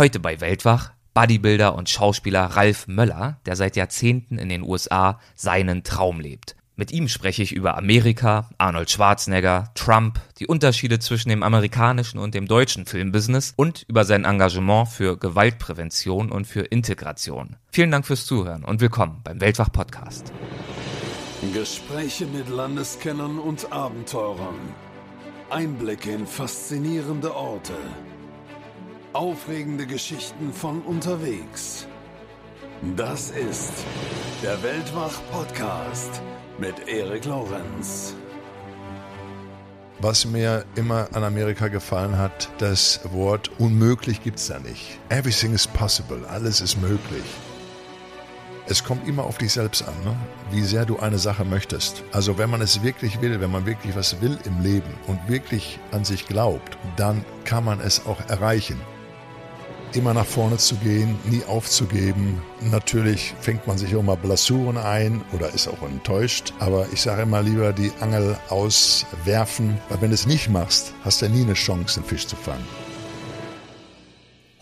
Heute bei Weltwach Bodybuilder und Schauspieler Ralf Möller, der seit Jahrzehnten in den USA seinen Traum lebt. Mit ihm spreche ich über Amerika, Arnold Schwarzenegger, Trump, die Unterschiede zwischen dem amerikanischen und dem deutschen Filmbusiness und über sein Engagement für Gewaltprävention und für Integration. Vielen Dank fürs Zuhören und willkommen beim Weltwach Podcast. Gespräche mit Landeskennern und Abenteurern. Einblicke in faszinierende Orte. Aufregende Geschichten von unterwegs. Das ist der Weltwach-Podcast mit Erik Lorenz. Was mir immer an Amerika gefallen hat, das Wort unmöglich gibt es da nicht. Everything is possible, alles ist möglich. Es kommt immer auf dich selbst an, ne? wie sehr du eine Sache möchtest. Also wenn man es wirklich will, wenn man wirklich was will im Leben und wirklich an sich glaubt, dann kann man es auch erreichen immer nach vorne zu gehen, nie aufzugeben. Natürlich fängt man sich auch mal Blessuren ein oder ist auch enttäuscht, aber ich sage immer lieber die Angel auswerfen, weil wenn du es nicht machst, hast du nie eine Chance, einen Fisch zu fangen.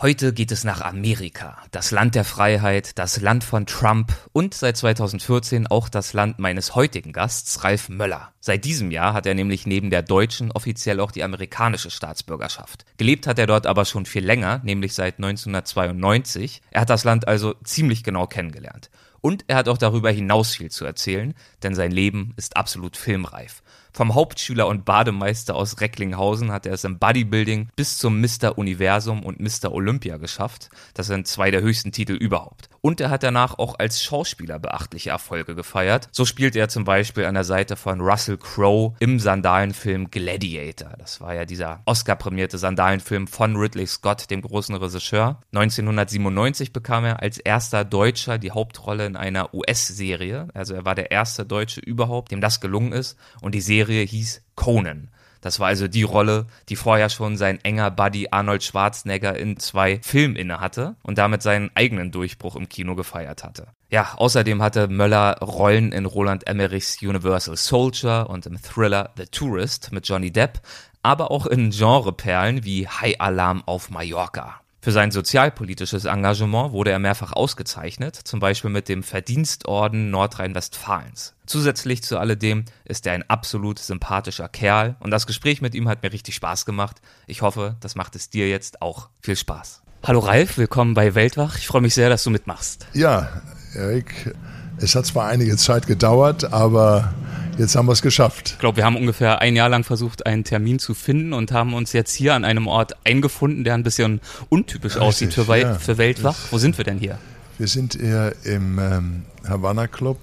Heute geht es nach Amerika, das Land der Freiheit, das Land von Trump und seit 2014 auch das Land meines heutigen Gasts, Ralf Möller. Seit diesem Jahr hat er nämlich neben der deutschen offiziell auch die amerikanische Staatsbürgerschaft. Gelebt hat er dort aber schon viel länger, nämlich seit 1992. Er hat das Land also ziemlich genau kennengelernt. Und er hat auch darüber hinaus viel zu erzählen, denn sein Leben ist absolut filmreif. Vom Hauptschüler und Bademeister aus Recklinghausen hat er es im Bodybuilding bis zum Mr. Universum und Mr. Olympia geschafft. Das sind zwei der höchsten Titel überhaupt. Und er hat danach auch als Schauspieler beachtliche Erfolge gefeiert. So spielt er zum Beispiel an der Seite von Russell Crowe im Sandalenfilm Gladiator. Das war ja dieser Oscar-prämierte Sandalenfilm von Ridley Scott, dem großen Regisseur. 1997 bekam er als erster Deutscher die Hauptrolle in einer US-Serie. Also er war der erste Deutsche überhaupt, dem das gelungen ist. Und die Serie Serie hieß Conan. Das war also die Rolle, die vorher schon sein enger Buddy Arnold Schwarzenegger in zwei Filmen innehatte und damit seinen eigenen Durchbruch im Kino gefeiert hatte. Ja, außerdem hatte Möller Rollen in Roland Emmerichs Universal Soldier und im Thriller The Tourist mit Johnny Depp, aber auch in Genreperlen wie High Alarm auf Mallorca. Für sein sozialpolitisches Engagement wurde er mehrfach ausgezeichnet, zum Beispiel mit dem Verdienstorden Nordrhein-Westfalens. Zusätzlich zu alledem ist er ein absolut sympathischer Kerl und das Gespräch mit ihm hat mir richtig Spaß gemacht. Ich hoffe, das macht es dir jetzt auch viel Spaß. Hallo Ralf, willkommen bei Weltwach. Ich freue mich sehr, dass du mitmachst. Ja, Erik, es hat zwar einige Zeit gedauert, aber Jetzt haben wir es geschafft. Ich glaube, wir haben ungefähr ein Jahr lang versucht, einen Termin zu finden und haben uns jetzt hier an einem Ort eingefunden, der ein bisschen untypisch Richtig, aussieht für, ja. für Weltwach. Wo sind wir denn hier? Wir sind hier im ähm, Havana Club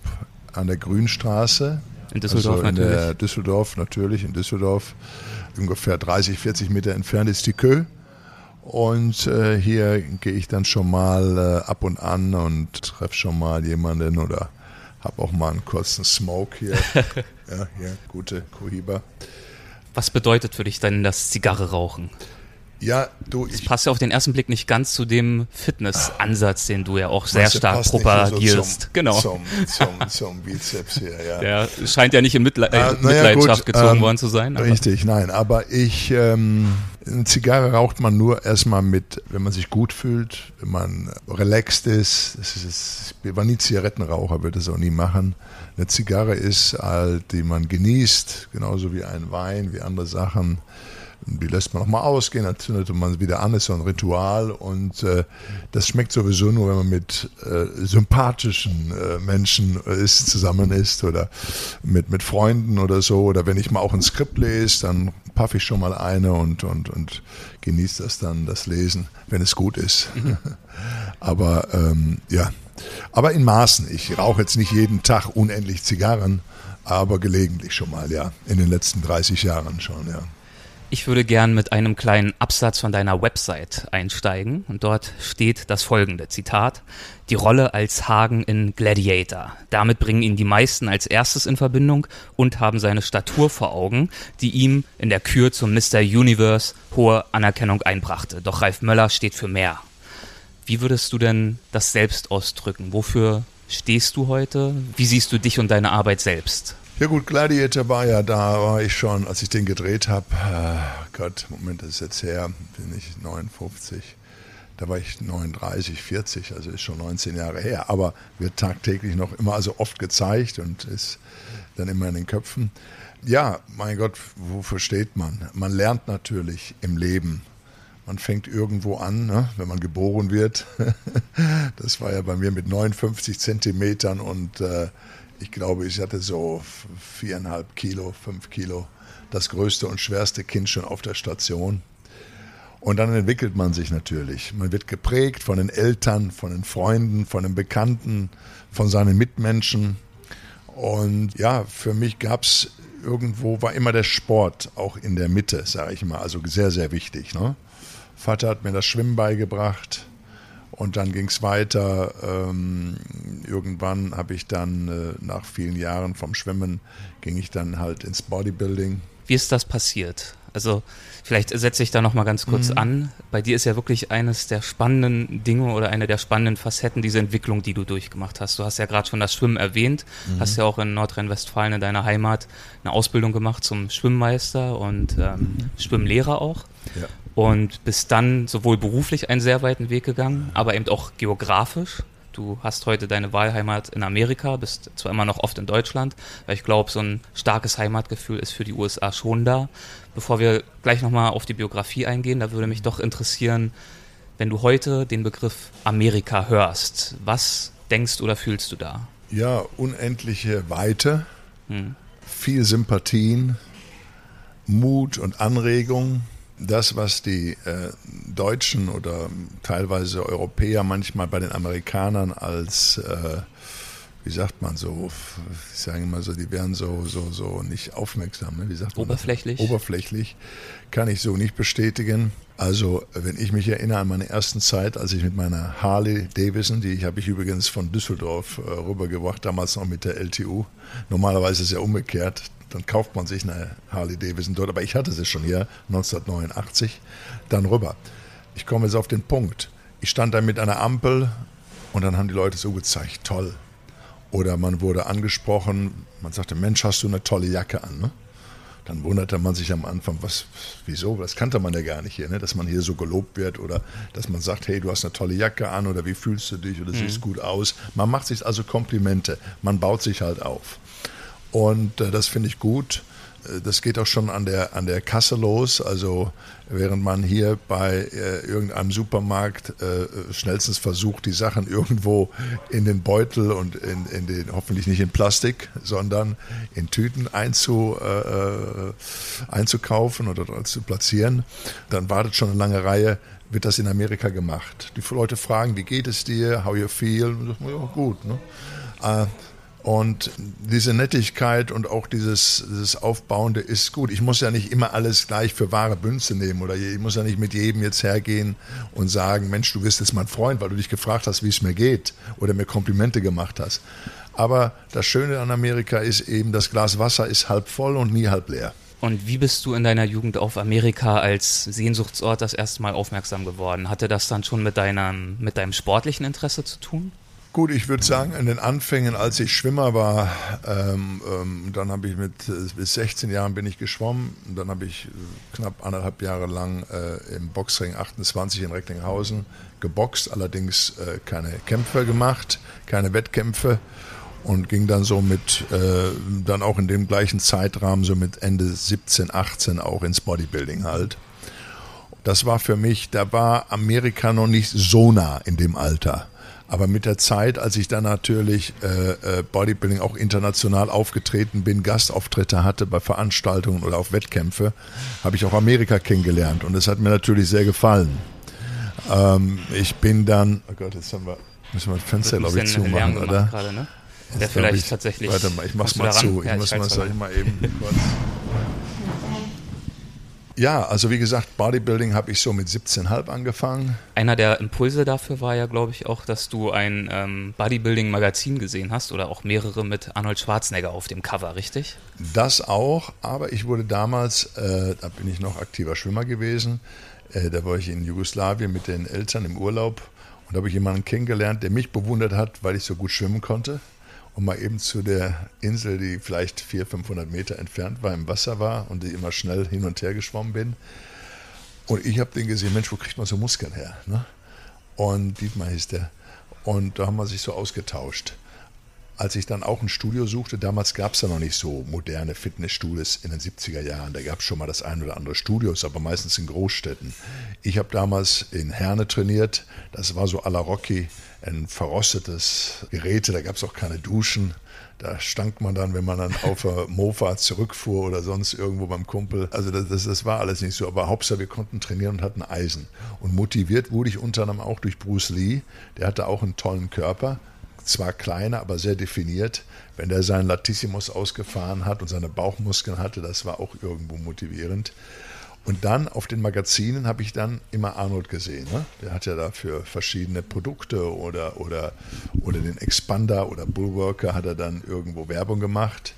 an der Grünstraße. In Düsseldorf also in natürlich. Düsseldorf, natürlich, in Düsseldorf. Ungefähr 30, 40 Meter entfernt ist die Kö. Und äh, hier gehe ich dann schon mal äh, ab und an und treffe schon mal jemanden oder habe auch mal einen kurzen Smoke hier. ja, hier, gute Cohiba. Was bedeutet für dich denn das Zigarre rauchen? Ja, du. Das passt ja auf den ersten Blick nicht ganz zu dem Fitnessansatz, den du ja auch sehr stark propagierst. So genau. Zum, zum, zum, Bizeps hier, ja. Der scheint ja nicht in Mitle äh, ah, Mitleidenschaft gut, gezogen ähm, worden zu sein. Richtig, nein. Aber ich, ähm, eine Zigarre raucht man nur erstmal mit, wenn man sich gut fühlt, wenn man relaxed ist. Das ist ich war nie Zigarettenraucher, würde das auch nie machen. Eine Zigarre ist halt, die man genießt, genauso wie ein Wein, wie andere Sachen die lässt man nochmal ausgehen, dann zündet man wieder an, ist so ein Ritual und äh, das schmeckt sowieso nur, wenn man mit äh, sympathischen äh, Menschen ist, zusammen ist oder mit, mit Freunden oder so oder wenn ich mal auch ein Skript lese, dann paffe ich schon mal eine und, und, und genieße das dann, das Lesen, wenn es gut ist. Mhm. Aber ähm, ja, aber in Maßen. Ich rauche jetzt nicht jeden Tag unendlich Zigarren, aber gelegentlich schon mal, ja. In den letzten 30 Jahren schon, ja. Ich würde gern mit einem kleinen Absatz von deiner Website einsteigen und dort steht das folgende Zitat. Die Rolle als Hagen in Gladiator. Damit bringen ihn die meisten als erstes in Verbindung und haben seine Statur vor Augen, die ihm in der Kür zum Mr. Universe hohe Anerkennung einbrachte. Doch Ralf Möller steht für mehr. Wie würdest du denn das selbst ausdrücken? Wofür stehst du heute? Wie siehst du dich und deine Arbeit selbst? Ja gut, Gladiator war ja da, war ich schon, als ich den gedreht habe. Äh, Gott, Moment, das ist jetzt her, bin ich 59. Da war ich 39, 40, also ist schon 19 Jahre her, aber wird tagtäglich noch immer, also oft gezeigt und ist dann immer in den Köpfen. Ja, mein Gott, wofür steht man? Man lernt natürlich im Leben. Man fängt irgendwo an, ne, wenn man geboren wird. das war ja bei mir mit 59 Zentimetern und äh, ich glaube, ich hatte so viereinhalb Kilo, fünf Kilo. Das größte und schwerste Kind schon auf der Station. Und dann entwickelt man sich natürlich. Man wird geprägt von den Eltern, von den Freunden, von den Bekannten, von seinen Mitmenschen. Und ja, für mich gab es irgendwo, war immer der Sport auch in der Mitte, sage ich mal. Also sehr, sehr wichtig. Ne? Vater hat mir das Schwimmen beigebracht. Und dann ging es weiter. Ähm, irgendwann habe ich dann äh, nach vielen Jahren vom Schwimmen, ging ich dann halt ins Bodybuilding. Wie ist das passiert? Also vielleicht setze ich da noch mal ganz kurz mhm. an. Bei dir ist ja wirklich eines der spannenden Dinge oder eine der spannenden Facetten diese Entwicklung, die du durchgemacht hast. Du hast ja gerade schon das Schwimmen erwähnt, mhm. hast ja auch in Nordrhein-Westfalen in deiner Heimat eine Ausbildung gemacht zum Schwimmmeister und ähm, mhm. Schwimmlehrer auch. Ja. Und bist dann sowohl beruflich einen sehr weiten Weg gegangen, aber eben auch geografisch. Du hast heute deine Wahlheimat in Amerika, bist zwar immer noch oft in Deutschland, weil ich glaube, so ein starkes Heimatgefühl ist für die USA schon da. Bevor wir gleich nochmal auf die Biografie eingehen, da würde mich doch interessieren, wenn du heute den Begriff Amerika hörst, was denkst oder fühlst du da? Ja, unendliche Weite, hm. viel Sympathien, Mut und Anregung das, was die äh, Deutschen oder teilweise Europäer manchmal bei den Amerikanern als, äh, wie sagt man so, ich sage immer so, die wären so, so, so nicht aufmerksam, ne? wie sagt man Oberflächlich. Das? Oberflächlich, kann ich so nicht bestätigen. Also, wenn ich mich erinnere an meine ersten Zeit, als ich mit meiner Harley Davidson, die habe ich übrigens von Düsseldorf äh, rübergebracht, damals noch mit der LTU. Normalerweise ist ja umgekehrt dann kauft man sich eine Harley Davidson dort, aber ich hatte sie schon hier 1989, dann rüber. Ich komme jetzt auf den Punkt. Ich stand da mit einer Ampel und dann haben die Leute so gezeigt, toll. Oder man wurde angesprochen, man sagte, Mensch, hast du eine tolle Jacke an, ne? Dann wunderte man sich am Anfang, was, wieso, das kannte man ja gar nicht hier, ne? dass man hier so gelobt wird oder dass man sagt, hey, du hast eine tolle Jacke an oder wie fühlst du dich oder mhm. siehst gut aus. Man macht sich also Komplimente, man baut sich halt auf. Und äh, das finde ich gut. Äh, das geht auch schon an der, an der Kasse los. Also während man hier bei äh, irgendeinem Supermarkt äh, schnellstens versucht, die Sachen irgendwo in den Beutel und in, in den, hoffentlich nicht in Plastik, sondern in Tüten einzu, äh, äh einzukaufen oder zu platzieren, dann wartet schon eine lange Reihe wird das in Amerika gemacht. Die Leute fragen, wie geht es dir, how you feel? Ja, gut. Ne? Und diese Nettigkeit und auch dieses, dieses Aufbauende ist gut. Ich muss ja nicht immer alles gleich für wahre Bünze nehmen oder ich muss ja nicht mit jedem jetzt hergehen und sagen, Mensch, du bist jetzt mein Freund, weil du dich gefragt hast, wie es mir geht oder mir Komplimente gemacht hast. Aber das Schöne an Amerika ist eben, das Glas Wasser ist halb voll und nie halb leer. Und wie bist du in deiner Jugend auf Amerika als Sehnsuchtsort das erste Mal aufmerksam geworden? Hatte das dann schon mit deinem, mit deinem sportlichen Interesse zu tun? Gut, ich würde sagen, in den Anfängen, als ich Schwimmer war, ähm, ähm, dann habe ich mit äh, bis 16 Jahren bin ich geschwommen. Dann habe ich äh, knapp anderthalb Jahre lang äh, im Boxring 28 in Recklinghausen geboxt, allerdings äh, keine Kämpfe gemacht, keine Wettkämpfe und ging dann so mit, äh, dann auch in dem gleichen Zeitrahmen, so mit Ende 17, 18 auch ins Bodybuilding halt. Das war für mich, da war Amerika noch nicht so nah in dem Alter. Aber mit der Zeit, als ich dann natürlich äh, äh, Bodybuilding auch international aufgetreten bin, Gastauftritte hatte bei Veranstaltungen oder auf Wettkämpfe, habe ich auch Amerika kennengelernt und das hat mir natürlich sehr gefallen. Ähm, ich bin dann, oh Gott, jetzt haben wir, müssen wir das Fenster, glaube ich, zumachen, oder? Grade, ne? Der vielleicht ich, tatsächlich. Warte mal, ich mach's mal zu. Ich ja, muss mal, sag ich mal eben kurz. Ja, also wie gesagt, Bodybuilding habe ich so mit 17,5 angefangen. Einer der Impulse dafür war ja, glaube ich, auch, dass du ein ähm, Bodybuilding-Magazin gesehen hast oder auch mehrere mit Arnold Schwarzenegger auf dem Cover, richtig? Das auch, aber ich wurde damals, äh, da bin ich noch aktiver Schwimmer gewesen, äh, da war ich in Jugoslawien mit den Eltern im Urlaub und da habe ich jemanden kennengelernt, der mich bewundert hat, weil ich so gut schwimmen konnte und mal eben zu der Insel, die vielleicht 400, 500 Meter entfernt war, im Wasser war und die immer schnell hin und her geschwommen bin. Und ich habe den gesehen, Mensch, wo kriegt man so Muskeln her? Ne? Und Dietmar hieß der. Und da haben wir sich so ausgetauscht. Als ich dann auch ein Studio suchte, damals gab es ja noch nicht so moderne Fitnessstudios in den 70er Jahren. Da gab es schon mal das ein oder andere Studios, aber meistens in Großstädten. Ich habe damals in Herne trainiert. Das war so à la Rocky, ein verrostetes Geräte. Da gab es auch keine Duschen. Da stank man dann, wenn man dann auf der Mofa zurückfuhr oder sonst irgendwo beim Kumpel. Also das, das, das, war alles nicht so. Aber Hauptsache, wir konnten trainieren und hatten Eisen. Und motiviert wurde ich unter anderem auch durch Bruce Lee. Der hatte auch einen tollen Körper zwar kleiner, aber sehr definiert. Wenn der seinen Latissimus ausgefahren hat und seine Bauchmuskeln hatte, das war auch irgendwo motivierend. Und dann auf den Magazinen habe ich dann immer Arnold gesehen. Ne? Der hat ja dafür verschiedene Produkte oder, oder, oder den Expander oder Bullworker hat er dann irgendwo Werbung gemacht.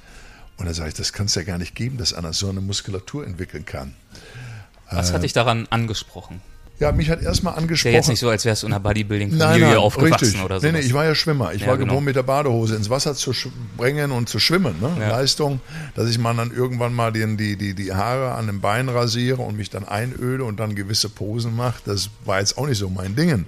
Und da sage ich, das kann es ja gar nicht geben, dass einer so eine Muskulatur entwickeln kann. Was hat dich daran angesprochen? Ja, mich hat erstmal angesprochen. Ja jetzt nicht so, als wärst du in einer Bodybuilding-Familie aufgewachsen richtig. oder so. Nee, nee, ich war ja Schwimmer. Ich Ja, war genau. mit der Badehose ins Wasser zu springen und zu schwimmen. Ne? Ja. Leistung, dass ich mal dann irgendwann mal die, die, die, die Haare an den Beinen rasiere und mich dann einöle und dann gewisse Posen mache. Das war jetzt auch nicht so mein Ding.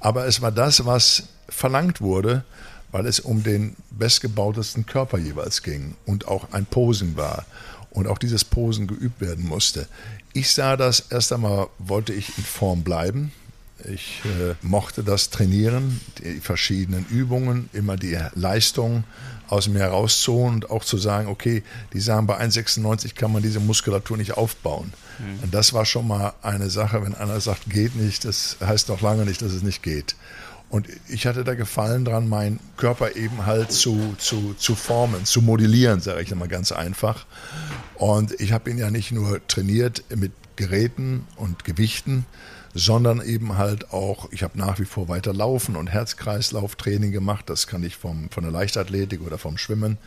Aber es war das, was verlangt wurde, weil es um den bestgebautesten Körper jeweils ging und auch ein Posen war und auch dieses Posen geübt werden musste. Ich sah das erst einmal, wollte ich in Form bleiben. Ich äh, mochte das Trainieren, die verschiedenen Übungen, immer die Leistung aus mir herauszuholen und auch zu sagen, okay, die sagen, bei 1,96 kann man diese Muskulatur nicht aufbauen. Und das war schon mal eine Sache, wenn einer sagt, geht nicht, das heißt noch lange nicht, dass es nicht geht. Und ich hatte da Gefallen dran, meinen Körper eben halt zu, zu, zu formen, zu modellieren, sage ich mal ganz einfach. Und ich habe ihn ja nicht nur trainiert mit Geräten und Gewichten, sondern eben halt auch, ich habe nach wie vor weiter Laufen und Herz-Kreislauf-Training gemacht. Das kann ich vom, von der Leichtathletik oder vom Schwimmen,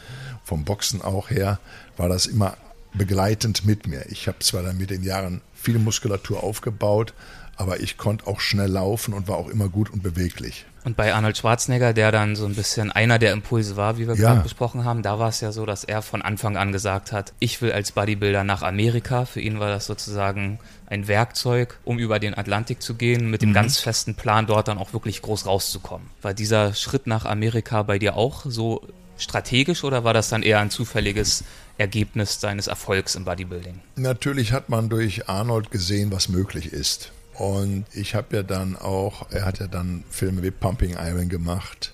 vom Boxen auch her, war das immer begleitend mit mir. Ich habe zwar dann mit den Jahren viel Muskulatur aufgebaut, aber ich konnte auch schnell laufen und war auch immer gut und beweglich. Und bei Arnold Schwarzenegger, der dann so ein bisschen einer der Impulse war, wie wir Ja. gerade besprochen haben, da war es ja so, dass er von Anfang an gesagt hat, ich will als Bodybuilder nach Amerika. Für ihn war das sozusagen ein Werkzeug, um über den Atlantik zu gehen, mit dem ganz festen Plan, dort dann auch wirklich groß rauszukommen. War dieser Schritt nach Amerika bei dir auch so strategisch oder war das dann eher ein zufälliges Ergebnis seines Erfolgs im Bodybuilding? Natürlich hat man durch Arnold gesehen, was möglich ist. Und ich habe ja dann auch, er hat ja dann Filme wie Pumping Iron gemacht.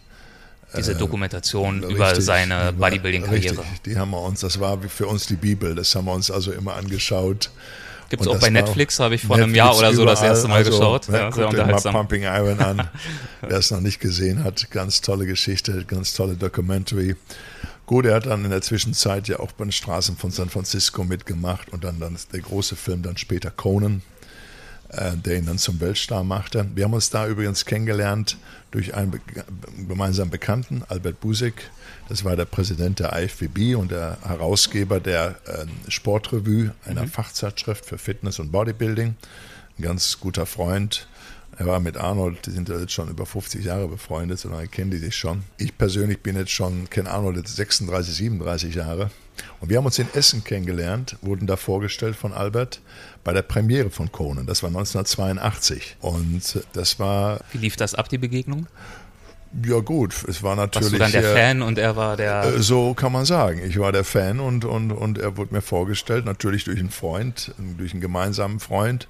Diese Dokumentation Äh, über Richtig, seine die war- Bodybuilding-Karriere. Die haben wir uns, das war für uns die Bibel, das haben wir uns also immer angeschaut. Gibt's Und auch das bei Netflix, habe ich vor Netflix einem Jahr oder so das überall. erste Mal also, geschaut. Ne, Ja, sehr euch mal unterhaltsam. Pumping Iron an. Wer es noch nicht gesehen hat, ganz tolle Geschichte, ganz tolle Documentary. Gut, er hat dann in der Zwischenzeit ja auch bei den Straßen von San Francisco mitgemacht und dann, dann der große Film dann später Conan, äh, der ihn dann zum Weltstar machte. Wir haben uns da übrigens kennengelernt durch einen gemeinsamen Bekannten, Albert Busek. Das war der Präsident der IFBB und der Herausgeber der äh, Sportrevue, einer Fachzeitschrift für Fitness und Bodybuilding. Ein ganz guter Freund. Er war mit Arnold, die sind jetzt schon über 50 Jahre befreundet, sondern kennen die sich schon. Ich persönlich bin jetzt schon, kenne Arnold jetzt 36, 37 Jahre. Und wir haben uns in Essen kennengelernt, wurden da vorgestellt von Albert bei der Premiere von Conan. Das war 1982. Und das war, Wie lief das ab, die Begegnung? ja gut, es war natürlich. Warst du dann der äh, Fan und er war der. äh, So kann man sagen. Ich war der Fan und, und, und er wurde mir vorgestellt, natürlich durch einen Freund, durch einen gemeinsamen Freund.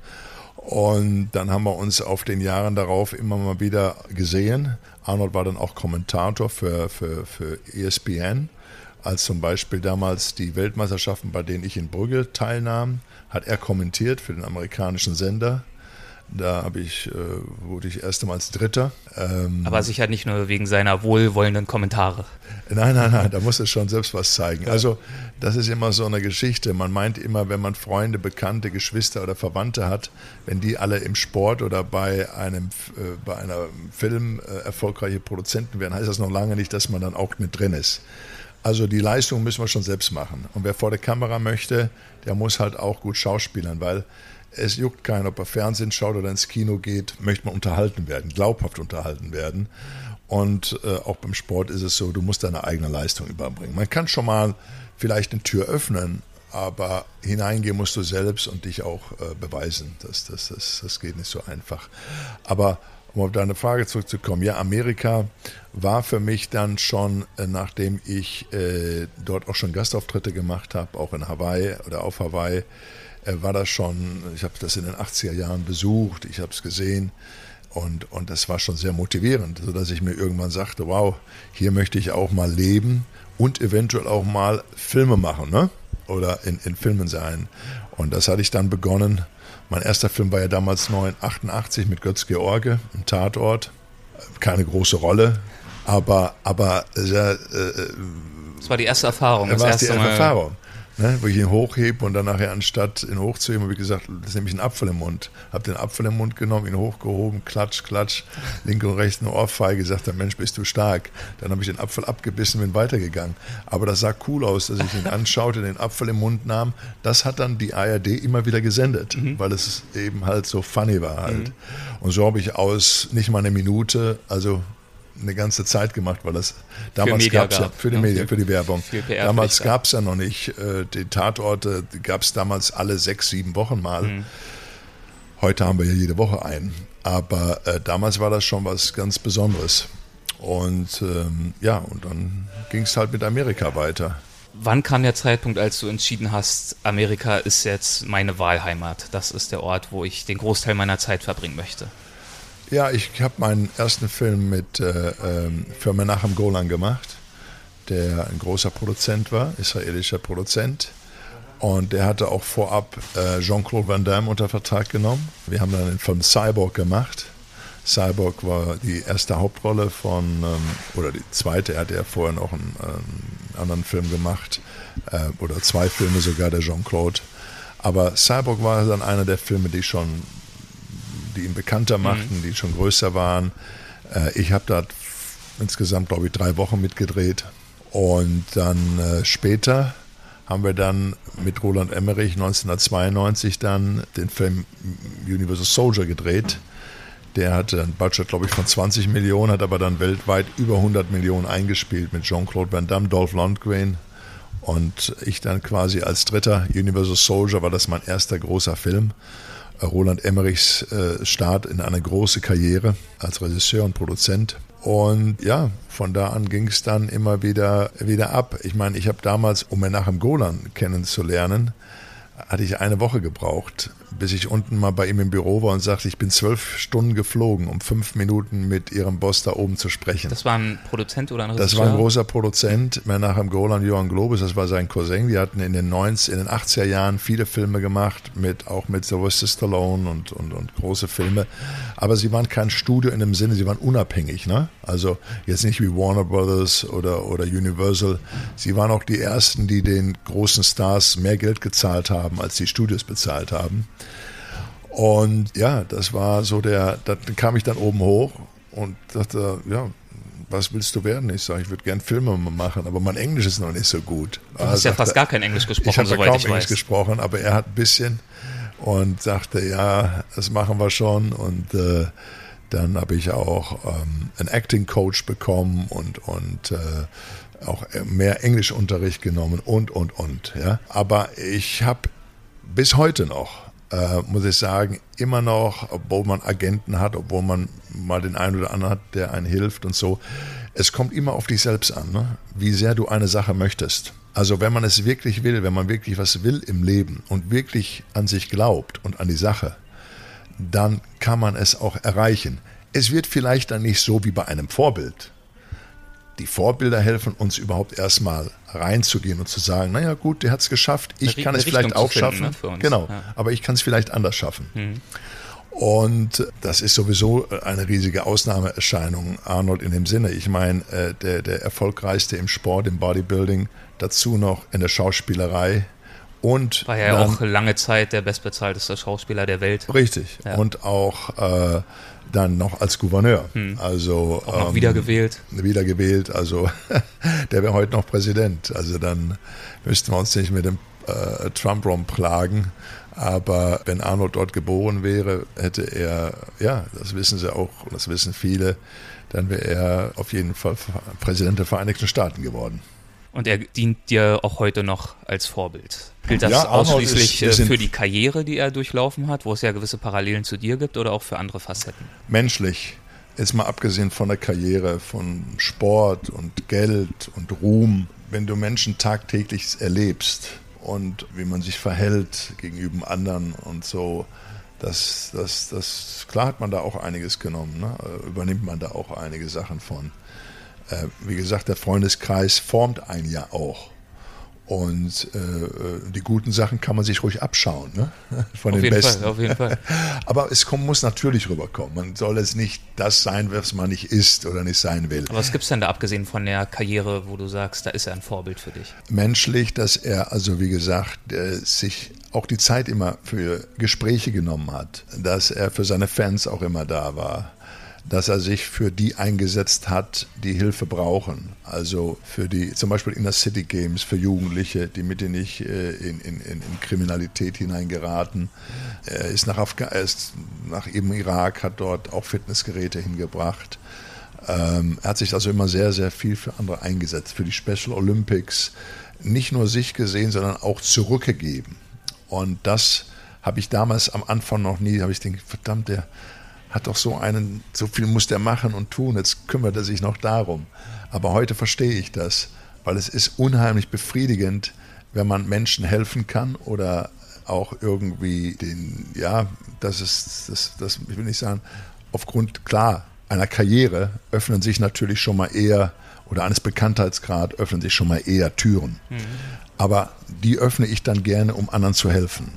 Und dann haben wir uns auf den Jahren darauf immer mal wieder gesehen. Arnold war dann auch Kommentator für, für, für ESPN. Als zum Beispiel damals die Weltmeisterschaften, bei denen ich in Brügge teilnahm, hat er kommentiert für den amerikanischen Sender. Da habe ich, äh, wurde ich erstmals Dritter. Ähm, aber sicher nicht nur wegen seiner wohlwollenden Kommentare. Nein, nein, nein, da muss es schon selbst was zeigen. Also, das ist immer so eine Geschichte. Man meint immer, wenn man Freunde, Bekannte, Geschwister oder Verwandte hat, wenn die alle im Sport oder bei einem äh, bei einer Film äh, erfolgreiche Produzenten werden, heißt das noch lange nicht, dass man dann auch mit drin ist. Also die Leistung müssen wir schon selbst machen. Und wer vor der Kamera möchte, der muss halt auch gut schauspielern, weil es juckt keinen, ob er Fernsehen schaut oder ins Kino geht, möchte man unterhalten werden, glaubhaft unterhalten werden. Und äh, auch beim Sport ist es so, du musst deine eigene Leistung überbringen. Man kann schon mal vielleicht eine Tür öffnen, aber hineingehen musst du selbst und dich auch äh, beweisen. Das, das, das, das geht nicht so einfach. Aber um auf deine Frage zurückzukommen, ja, Amerika war für mich dann schon, äh, nachdem ich äh, dort auch schon Gastauftritte gemacht habe, auch in Hawaii oder auf Hawaii, äh, war das schon, ich habe das in den 80er Jahren besucht, ich habe es gesehen und, und das war schon sehr motivierend, sodass ich mir irgendwann sagte, wow, hier möchte ich auch mal leben und eventuell auch mal Filme machen ne? oder in, in Filmen sein. Und das hatte ich dann begonnen. Mein erster Film war ja damals 1988 mit Götz George, im Tatort. Keine große Rolle, aber, aber sehr, äh, das war die erste Erfahrung. Das, das war die erste Mal. Erfahrung ne, wo ich ihn hochhebe und dann nachher anstatt ihn hochzuheben, habe ich gesagt, das ist nämlich ein Apfel im Mund. Habe den Apfel im Mund genommen, ihn hochgehoben, klatsch, klatsch, linke und rechts eine Ohrfeige, gesagt, der Mensch, bist du stark. Dann habe ich den Apfel abgebissen und bin weitergegangen. Aber das sah cool aus, dass ich ihn anschaute, den Apfel im Mund nahm. Das hat dann die ARD immer wieder gesendet, mhm. weil es eben halt so funny war halt. Mhm. Und so habe ich aus nicht mal eine Minute, also eine ganze Zeit gemacht, weil das damals gab es ja für die ja, Medien, für die Werbung. Damals gab es ja noch nicht äh, die Tatorte, gab es damals alle sechs, sieben Wochen mal. Mhm. Heute haben wir ja jede Woche einen. Aber äh, damals war das schon was ganz Besonderes. Und ähm, ja, und dann ging es halt mit Amerika weiter. Wann kam der Zeitpunkt, als du entschieden hast, Amerika ist jetzt meine Wahlheimat? Das ist der Ort, wo ich den Großteil meiner Zeit verbringen möchte. Ja, ich habe meinen ersten Film mit äh, ähm, für Menachem Golan gemacht, der ein großer Produzent war, israelischer Produzent. Und der hatte auch vorab äh, Jean-Claude Van Damme unter Vertrag genommen. Wir haben dann den Film Cyborg gemacht. Cyborg war die erste Hauptrolle von, ähm, oder die zweite, er hatte ja vorher noch einen, einen anderen Film gemacht, äh, oder zwei Filme sogar, der Jean-Claude. Aber Cyborg war dann einer der Filme, die schon die ihn bekannter mhm. machten, mhm. die schon größer waren. Äh, ich habe da insgesamt, glaube ich, drei Wochen mitgedreht. Und dann äh, später haben wir dann mit Roland Emmerich 1992 dann den Film Universal Soldier gedreht. Der hatte ein Budget, glaube ich, von 20 Millionen, hat aber dann weltweit über 100 Millionen eingespielt mit Jean-Claude Van Damme, Dolph Lundgren und ich dann quasi als dritter Universal Soldier war das mein erster großer Film. Roland Emmerichs äh, Start in eine große Karriere als Regisseur und Produzent. Und ja, von da an ging es dann immer wieder, wieder ab. Ich meine, ich habe damals, um Menachem Golan kennenzulernen, hatte ich eine Woche gebraucht, bis ich unten mal bei ihm im Büro war und sagte, ich bin zwölf Stunden geflogen, um fünf Minuten mit ihrem Boss da oben zu sprechen. Das war ein Produzent oder ein Regisseur? Das war ein großer Produzent, Menachem Golan, Johann Globus, das war sein Cousin. Die hatten in den 90, in den 80er Jahren viele Filme gemacht, mit, auch mit Sylvester Stallone und, und, und große Filme. Aber sie waren kein Studio in dem Sinne, sie waren unabhängig. Ne? Also jetzt nicht wie Warner Brothers oder, oder Universal. Sie waren auch die ersten, die den großen Stars mehr Geld gezahlt haben, als die Studios bezahlt haben. Und ja, das war so der, da kam ich dann oben hoch und dachte, ja, was willst du werden? Ich sage, ich würde gern Filme machen, aber mein Englisch ist noch nicht so gut. Du hast ja fast gar kein Englisch gesprochen, ich habe kaum ich Englisch weiß. gesprochen, aber er hat ein bisschen und sagte, ja, das machen wir schon und äh, dann habe ich auch ähm, einen Acting Coach bekommen und und äh, auch mehr Englischunterricht genommen und und und ja. Aber ich habe bis heute noch äh, muss ich sagen, immer noch, obwohl man Agenten hat, obwohl man mal den einen oder anderen hat, der einen hilft und so. Es kommt immer auf dich selbst an, ne? wie sehr du eine Sache möchtest. Also wenn man es wirklich will, wenn man wirklich was will im Leben und wirklich an sich glaubt und an die Sache, dann kann man es auch erreichen. Es wird vielleicht dann nicht so wie bei einem Vorbild die Vorbilder helfen uns überhaupt erstmal reinzugehen und zu sagen, naja gut, der hat es geschafft, ich kann es vielleicht auch schaffen. Ne, genau, ja. aber ich kann es vielleicht anders schaffen. Mhm. Und das ist sowieso eine riesige Ausnahmeerscheinung, Arnold, in dem Sinne. Ich meine, äh, der, der erfolgreichste im Sport, im Bodybuilding, dazu noch in der Schauspielerei, und war ja dann, auch lange Zeit der bestbezahlteste Schauspieler der Welt. Richtig. Ja. Und auch äh, dann noch als Gouverneur. Hm. Also auch noch ähm, wiedergewählt. Wiedergewählt. Also der wäre heute noch Präsident. Also dann müssten wir uns nicht mit dem äh, Trump rumplagen. Aber wenn Arnold dort geboren wäre, hätte er, ja, das wissen sie auch, das wissen viele, dann wäre er auf jeden Fall Präsident der Vereinigten Staaten geworden. Und er dient dir auch heute noch als Vorbild. Gilt das ja, ausschließlich ist, äh, für die Karriere, die er durchlaufen hat, wo es ja gewisse Parallelen zu dir gibt oder auch für andere Facetten? Menschlich. jetzt mal abgesehen von der Karriere, von Sport und Geld und Ruhm, wenn du Menschen tagtäglich erlebst und wie man sich verhält gegenüber anderen und so, das, das, das, klar hat man da auch einiges genommen, ne? übernimmt man da auch einige Sachen von. Äh, wie gesagt, der Freundeskreis formt einen ja auch. Und äh, die guten Sachen kann man sich ruhig abschauen, ne? von auf den jeden Besten. Fall, auf jeden Fall. Aber es kommt, muss natürlich rüberkommen. Man soll es nicht das sein, was man nicht ist oder nicht sein will. Aber was gibt es denn da abgesehen von der Karriere, wo du sagst, da ist er ein Vorbild für dich? Menschlich, dass er also wie gesagt äh, sich auch die Zeit immer für Gespräche genommen hat, dass er für seine Fans auch immer da war dass er sich für die eingesetzt hat, die Hilfe brauchen. Also für die, zum Beispiel in der City Games, für Jugendliche, die mit denen nicht äh, in, in, in, Kriminalität hineingeraten. Er ist nach, Afga er ist nach eben Irak, hat dort auch Fitnessgeräte hingebracht. Ähm, er hat sich also immer sehr, sehr viel für andere eingesetzt, für die Special Olympics. Nicht nur sich gesehen, sondern auch zurückgegeben. Und das habe ich damals am Anfang noch nie, habe ich gedacht, verdammt, der, hat doch so einen, so viel muss der machen und tun, jetzt kümmert er sich noch darum. Aber heute verstehe ich das, weil es ist unheimlich befriedigend, wenn man Menschen helfen kann oder auch irgendwie den, ja, das ist, das, das, ich will nicht sagen, aufgrund, klar, einer Karriere öffnen sich natürlich schon mal eher oder eines Bekanntheitsgrad öffnen sich schon mal eher Türen. Mhm. Aber die öffne ich dann gerne, um anderen zu helfen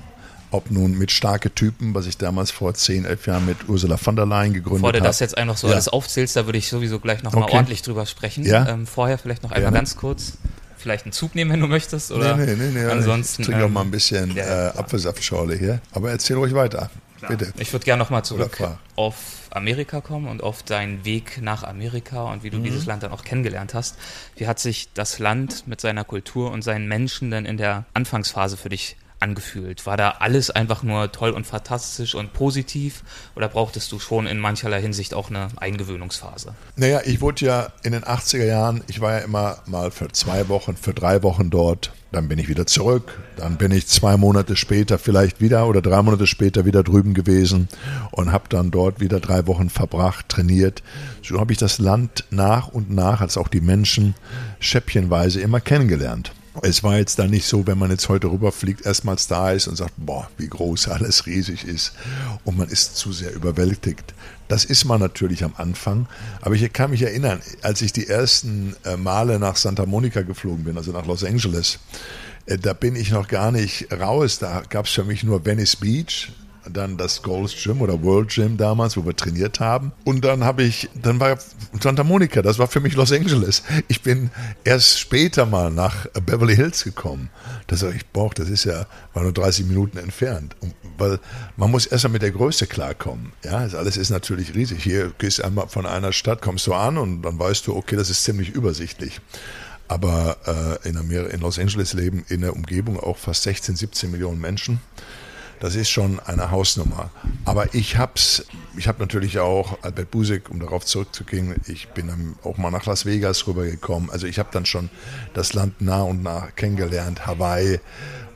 ob nun mit starke Typen, was ich damals vor 10, 11 Jahren mit Ursula von der Leyen gegründet habe. Bevor du das jetzt einfach so ja. alles aufzählst, da würde ich sowieso gleich nochmal okay. ordentlich drüber sprechen. Ja? Ähm, vorher vielleicht noch einmal ja. ganz kurz vielleicht einen Zug nehmen, wenn du möchtest? Oder nee, nee, nee, nee. Ansonsten, ich trinke ähm, auch mal ein bisschen ja, äh, Apfelsaftschorle hier. Aber erzähl ruhig weiter. Klar. Bitte. Ich würde gerne nochmal zurück auf Amerika kommen und auf deinen Weg nach Amerika und wie du mhm. dieses Land dann auch kennengelernt hast. Wie hat sich das Land mit seiner Kultur und seinen Menschen denn in der Anfangsphase für dich angefühlt? War da alles einfach nur toll und fantastisch und positiv oder brauchtest du schon in mancherlei Hinsicht auch eine Eingewöhnungsphase? Naja, ich wurde ja in den 80er Jahren, ich war ja immer mal für zwei Wochen, für drei Wochen dort. Dann bin ich wieder zurück. Dann bin ich zwei Monate später vielleicht wieder oder drei Monate später wieder drüben gewesen und habe dann dort wieder drei Wochen verbracht, trainiert. So habe ich das Land nach und nach, als auch die Menschen, schäppchenweise immer kennengelernt. Es war jetzt da nicht so, wenn man jetzt heute rüberfliegt, erstmals da ist und sagt, boah, wie groß alles riesig ist und man ist zu sehr überwältigt. Das ist man natürlich am Anfang, aber ich kann mich erinnern, als ich die ersten äh, Male nach Santa Monica geflogen bin, also nach Los Angeles, äh, da bin ich noch gar nicht raus. Da gab es für mich nur Venice Beach, dann das Gold's Gym oder World Gym damals, wo wir trainiert haben. Und dann habe ich, dann war Santa Monica, das war für mich Los Angeles. Ich bin erst später mal nach Beverly Hills gekommen. Das sage ich, boah, das ist ja, war nur 30 Minuten entfernt. Und, weil man muss erst mal mit der Größe klarkommen. Ja, das alles ist natürlich riesig. Hier gehst du einmal von einer Stadt, kommst du an und dann weißt du, okay, das ist ziemlich übersichtlich. Aber äh, in, Amerika, in Los Angeles leben in der Umgebung auch fast 16, 17 Millionen Menschen. Das ist schon eine Hausnummer. Aber ich hab's, ich habe natürlich auch Albert Busek, um darauf zurückzugehen, ich bin auch mal nach Las Vegas rübergekommen. Also ich habe dann schon das Land nah und nah kennengelernt, Hawaii.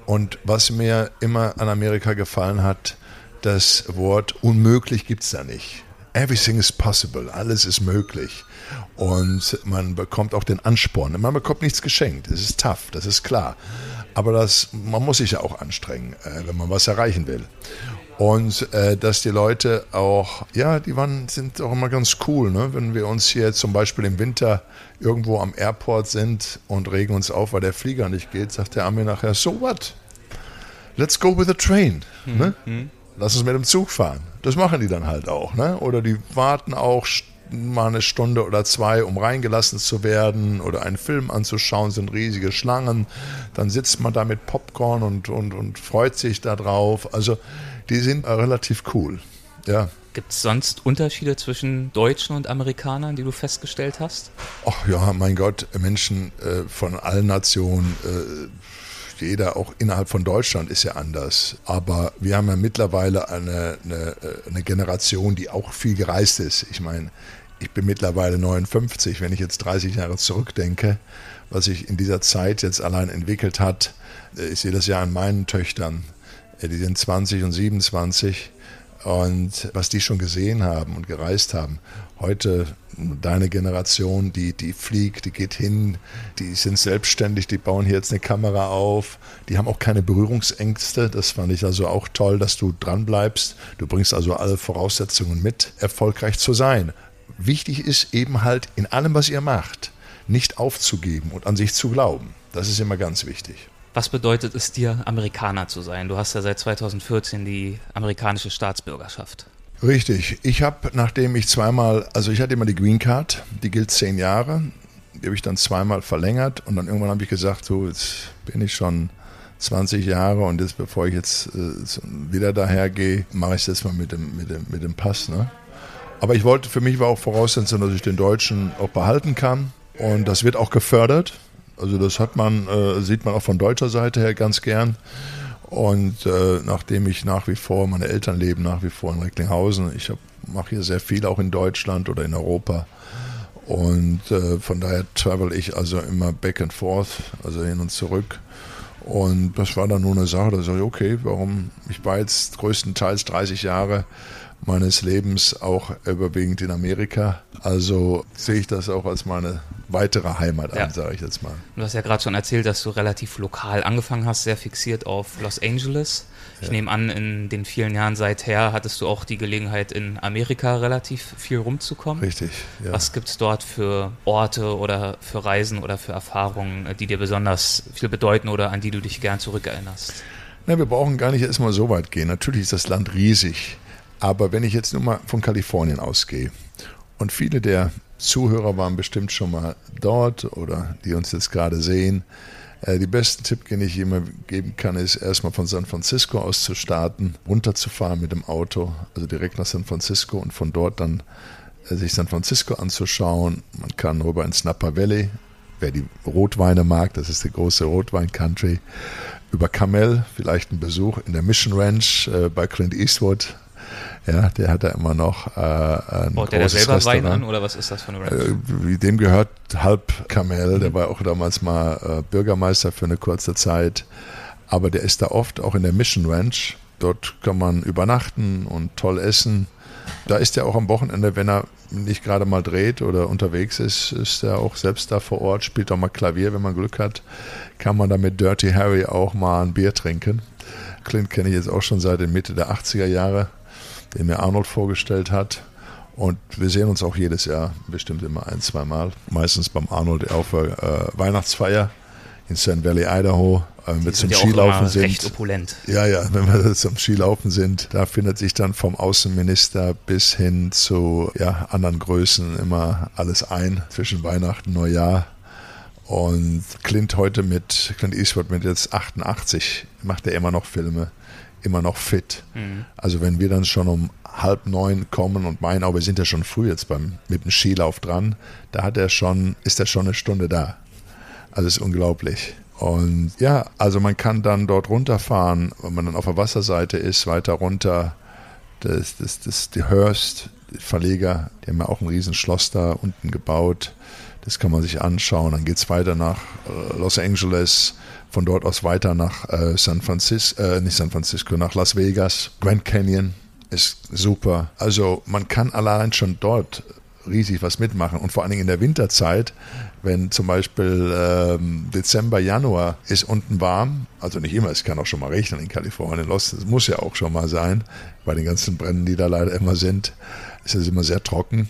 Und was mir immer an Amerika gefallen hat, das Wort unmöglich gibt es da nicht. Everything is possible, alles ist möglich. Und man bekommt auch den Ansporn. Man bekommt nichts geschenkt. Es ist tough, das ist klar. Aber das, man muss sich ja auch anstrengen, äh, wenn man was erreichen will. Und äh, dass die Leute auch, ja, die waren, sind auch immer ganz cool, ne? wenn wir uns hier zum Beispiel im Winter irgendwo am Airport sind und regen uns auf, weil der Flieger nicht geht, sagt der Armee nachher, so what? Let's go with the train. Mhm. Ne? Mhm. Lass uns mit dem Zug fahren. Das machen die dann halt auch. Ne? Oder die warten auch mal eine Stunde oder zwei, um reingelassen zu werden oder einen Film anzuschauen, sind riesige Schlangen. Dann sitzt man da mit Popcorn und, und, und freut sich darauf. Also die sind relativ cool. Ja. Gibt es sonst Unterschiede zwischen Deutschen und Amerikanern, die du festgestellt hast? Ach ja, mein Gott, Menschen äh, von allen Nationen. Äh, jeder, auch innerhalb von Deutschland, ist ja anders. Aber wir haben ja mittlerweile eine, eine, äh, eine Generation, die auch viel gereist ist. Ich meine, ich bin mittlerweile 59, wenn ich jetzt 30 Jahre zurückdenke, was sich in dieser Zeit jetzt allein entwickelt hat. Äh, ich sehe das ja an meinen Töchtern, äh, die sind 20 und 27 und was die schon gesehen haben und gereist haben. Heute deine Generation, die, die fliegt, die geht hin, die sind selbstständig, die bauen hier jetzt eine Kamera auf, die haben auch keine Berührungsängste. Das fand ich also auch toll, dass du dran bleibst. Du bringst also alle Voraussetzungen mit, erfolgreich zu sein. Wichtig ist eben halt in allem, was ihr macht, nicht aufzugeben und an sich zu glauben. Das ist immer ganz wichtig. Was bedeutet es dir, Amerikaner zu sein? Du hast ja seit 2014 die amerikanische Staatsbürgerschaft. Richtig. Ich habe, nachdem ich zweimal, also ich hatte immer die Green Card, die gilt zehn Jahre, die habe ich dann zweimal verlängert und dann irgendwann habe ich gesagt, so jetzt bin ich schon 20 Jahre und jetzt, bevor ich jetzt äh, wieder dahergehe, mache ich jetzt mal mit dem, mit dem, mit dem Pass. Ne? Aber ich wollte, für mich war auch Voraussetzung, dass ich den Deutschen auch behalten kann und das wird auch gefördert. Also das hat man, äh, sieht man auch von deutscher Seite her ganz gern. Und äh, nachdem ich nach wie vor, meine Eltern leben nach wie vor in Recklinghausen, ich mache hier sehr viel auch in Deutschland oder in Europa. Und äh, von daher travel ich also immer back and forth, also hin und zurück. Und das war dann nur eine Sache, da sage ich, okay, warum? Ich war jetzt größtenteils 30 Jahre meines Lebens auch überwiegend in Amerika. Also sehe ich das auch als meine weitere Heimat ja. an, sage ich jetzt mal. Du hast ja gerade schon erzählt, dass du relativ lokal angefangen hast, sehr fixiert auf Los Angeles. Ich ja. nehme an, in den vielen Jahren seither hattest du auch die Gelegenheit, in Amerika relativ viel rumzukommen. Richtig. Ja. Was gibt es dort für Orte oder für Reisen oder für Erfahrungen, die dir besonders viel bedeuten oder an die du dich gern zurückerinnerst? Na, wir brauchen gar nicht erstmal so weit gehen. Natürlich ist das Land riesig. Aber wenn ich jetzt nur mal von Kalifornien ausgehe und viele der Zuhörer waren bestimmt schon mal dort oder die uns jetzt gerade sehen, äh, die besten Tipp, den ich immer geben kann, ist erstmal von San Francisco aus zu starten, runterzufahren mit dem Auto, also direkt nach San Francisco und von dort dann äh, sich San Francisco anzuschauen. Man kann rüber ins Napa Valley, wer die Rotweine mag, das ist die große Rotwein-Country, über Camel, vielleicht ein Besuch in der Mission Ranch äh, bei Clint Eastwood, ja, der hat da immer noch äh, ein Baut der, der selber. Wein an oder was ist das für eine Ranch? Äh, dem gehört halb Kamel, mhm. der war auch damals mal äh, Bürgermeister für eine kurze Zeit. Aber der ist da oft auch in der Mission Ranch. Dort kann man übernachten und toll essen. Da ist er auch am Wochenende, wenn er nicht gerade mal dreht oder unterwegs ist, ist er auch selbst da vor Ort, spielt auch mal Klavier, wenn man Glück hat. Kann man da mit Dirty Harry auch mal ein Bier trinken. Clint kenne ich jetzt auch schon seit der Mitte der 80er Jahre den mir Arnold vorgestellt hat. Und wir sehen uns auch jedes Jahr bestimmt immer ein, zwei Mal. Meistens beim Arnold auf der äh, Weihnachtsfeier in Sand Valley, Idaho. Äh, wenn wir zum ja Skilaufen sind. Recht opulent. Ja, ja, wenn wir zum Skilaufen sind, da findet sich dann vom Außenminister bis hin zu ja, anderen Größen immer alles ein zwischen Weihnachten und Neujahr. Und Clint heute mit, Clint Eastwood mit jetzt 88, macht er immer noch Filme immer noch fit. Mhm. Also wenn wir dann schon um halb neun kommen und meinen, oh, wir sind ja schon früh jetzt beim, mit dem Skilauf dran, da hat er schon, ist er schon eine Stunde da. Also ist unglaublich. Und ja, also man kann dann dort runterfahren, wenn man dann auf der Wasserseite ist, weiter runter. Das, das, das, die Hearst, die Verleger, die haben ja auch ein Riesenschloss da unten gebaut. Das kann man sich anschauen. Dann geht es weiter nach äh, Los Angeles von dort aus weiter nach äh, San Francisco, äh, nicht San Francisco, nach Las Vegas. Grand Canyon ist super. Also man kann allein schon dort riesig was mitmachen und vor allen Dingen in der Winterzeit, wenn zum Beispiel ähm, Dezember, Januar ist unten warm, also nicht immer, es kann auch schon mal regnen in Kalifornien, das muss ja auch schon mal sein, bei den ganzen Bränden, die da leider immer sind, ist es immer sehr trocken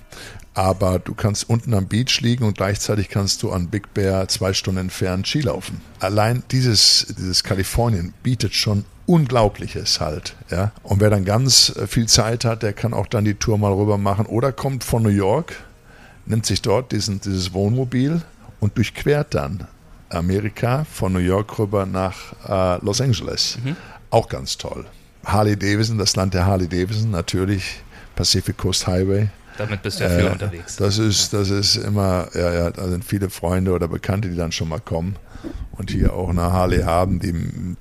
aber du kannst unten am Beach liegen und gleichzeitig kannst du an Big Bear zwei Stunden entfernt Ski laufen. Allein dieses, dieses Kalifornien bietet schon Unglaubliches halt, ja. Und wer dann ganz äh, viel Zeit hat, der kann auch dann die Tour mal rüber machen oder kommt von New York, nimmt sich dort diesen, dieses Wohnmobil und durchquert dann Amerika von New York rüber nach äh, Los Angeles. Mhm. Auch ganz toll. Harley Davidson, das Land der Harley Davidson, natürlich Pacific Coast Highway, damit bist du ja viel äh, unterwegs. Das ist, das ist immer, ja, ja, da sind viele Freunde oder Bekannte, die dann schon mal kommen und hier auch eine Harley haben, die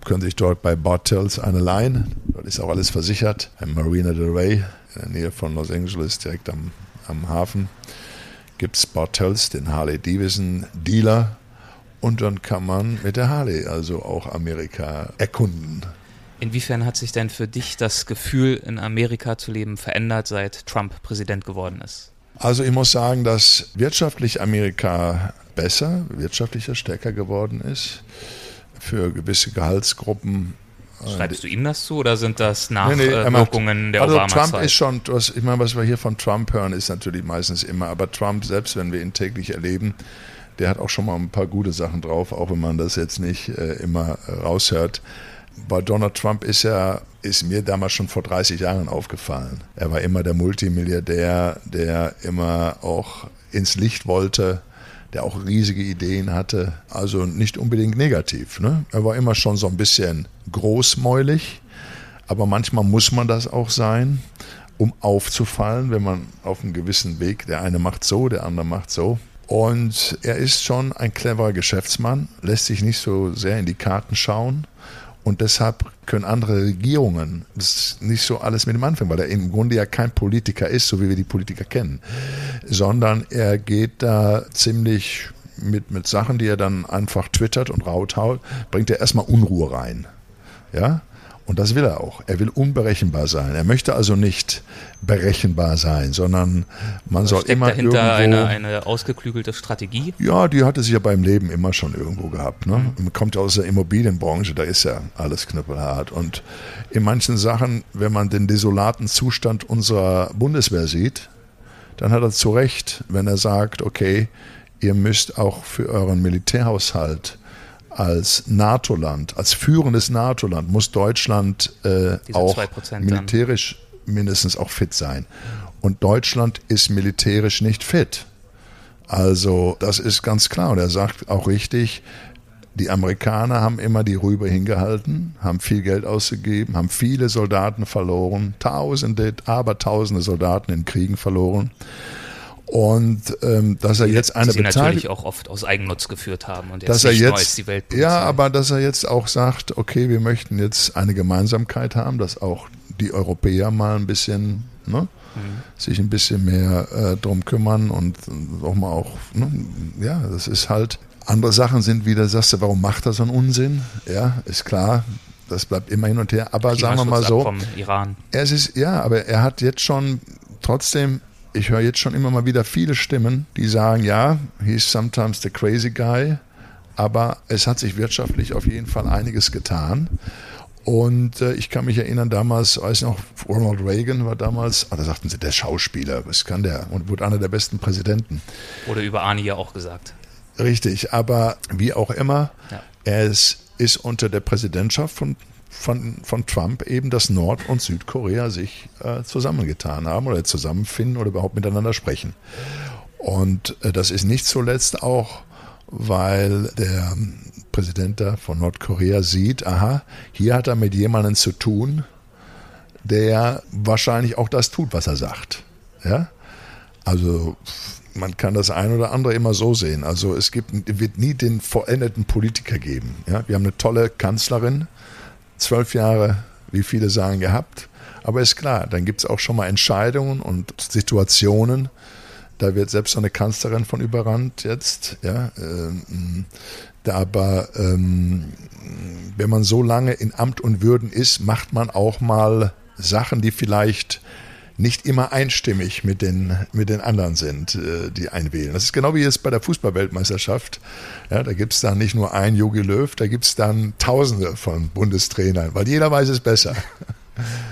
können sich dort bei Bartels eine leihen. Dort ist auch alles versichert. Im Marina del Rey, in der Nähe von Los Angeles, direkt am, am Hafen, gibt es Bartels, den Harley Davidson Dealer. Und dann kann man mit der Harley also auch Amerika erkunden. Inwiefern hat sich denn für dich das Gefühl, in Amerika zu leben, verändert, seit Trump Präsident geworden ist? Also ich muss sagen, dass wirtschaftlich Amerika besser, wirtschaftlicher stärker geworden ist. Für gewisse Gehaltsgruppen Schreibst du ihm das zu oder sind das Nachwirkungen nee, nee, der also Obama-Zeit? Trump ist schon, was, ich meine, was wir hier von Trump hören, ist natürlich meistens immer, aber Trump selbst, wenn wir ihn täglich erleben, der hat auch schon mal ein paar gute Sachen drauf, auch wenn man das jetzt nicht äh, immer raushört. Bei Donald Trump ist ja, ist mir damals schon vor 30 Jahren aufgefallen. Er war immer der Multimilliardär, der immer auch ins Licht wollte der auch riesige Ideen hatte. Also nicht unbedingt negativ. Ne? Er war immer schon so ein bisschen großmäulig, aber manchmal muss man das auch sein, um aufzufallen, wenn man auf einem gewissen Weg, der eine macht so, der andere macht so. Und er ist schon ein cleverer Geschäftsmann, lässt sich nicht so sehr in die Karten schauen und deshalb können andere Regierungen das nicht so alles mit ihm anfangen, weil er im Grunde ja kein Politiker ist, so wie wir die Politiker kennen, sondern er geht da ziemlich mit, mit Sachen, die er dann einfach twittert und rauthaut, bringt er erstmal Unruhe rein. Ja? Und das will er auch. Er will unberechenbar sein. Er möchte also nicht berechenbar sein, sondern man Was soll immer dahinter irgendwo, eine, eine ausgeklügelte Strategie? Ja, die hatte sich ja beim Leben immer schon irgendwo gehabt. Ne? Mhm. Man kommt ja aus der Immobilienbranche, da ist ja alles knüppelhart. Und in manchen Sachen, wenn man den desolaten Zustand unserer Bundeswehr sieht, dann hat er zu Recht, wenn er sagt, okay, ihr müsst auch für euren Militärhaushalt als NATO-Land, als führendes NATO-Land muss Deutschland äh, auch militärisch dann. mindestens auch fit sein. Und Deutschland ist militärisch nicht fit. Also das ist ganz klar. Und er sagt auch richtig, die Amerikaner haben immer die Rübe hingehalten, haben viel Geld ausgegeben, haben viele Soldaten verloren, Tausende, Abertausende Soldaten in Kriegen verloren. Und ähm, dass er jetzt eine die natürlich auch oft aus Eigennutz geführt haben und jetzt dass er jetzt, die Welt Ja, aber dass er jetzt auch sagt, okay, wir möchten jetzt eine Gemeinsamkeit haben, dass auch die Europäer mal ein bisschen, ne, mhm. sich ein bisschen mehr äh, drum kümmern und auch mal auch, ne, ja, das ist halt, andere Sachen sind wieder, sagst du, warum macht er so einen Unsinn? Ja, ist klar, das bleibt immer hin und her. Aber sagen wir mal so, Iran. es ist, ja, aber er hat jetzt schon trotzdem ich höre jetzt schon immer mal wieder viele Stimmen, die sagen, ja, he's sometimes the crazy guy, aber es hat sich wirtschaftlich auf jeden Fall einiges getan. Und äh, ich kann mich erinnern, damals, weiß noch, Ronald Reagan war damals, ah, da sagten sie, der Schauspieler, was kann der? Und wurde einer der besten Präsidenten. Wurde über Arnie ja auch gesagt. Richtig, aber wie auch immer, ja. er ist, ist unter der Präsidentschaft von von, von Trump eben, dass Nord- und Südkorea sich äh, zusammengetan haben oder zusammenfinden oder überhaupt miteinander sprechen. Und äh, das ist nicht zuletzt auch, weil der Präsident da von Nordkorea sieht, aha, hier hat er mit jemandem zu tun, der wahrscheinlich auch das tut, was er sagt. Ja? Also man kann das ein oder andere immer so sehen. Also es gibt, wird nie den vollendeten Politiker geben. Ja? Wir haben eine tolle Kanzlerin, zwölf Jahre, wie viele sagen, gehabt. Aber ist klar, dann gibt es auch schon mal Entscheidungen und Situationen, da wird selbst so eine Kanzlerin von überrannt jetzt. Ja, ähm, aber ähm, wenn man so lange in Amt und Würden ist, macht man auch mal Sachen, die vielleicht nicht immer einstimmig mit den, mit den anderen sind, äh, die einwählen. Das ist genau wie jetzt bei der Fußballweltmeisterschaft. Ja, da gibt es dann nicht nur einen Jogi Löw, da gibt es dann Tausende von Bundestrainern, weil jeder weiß es besser.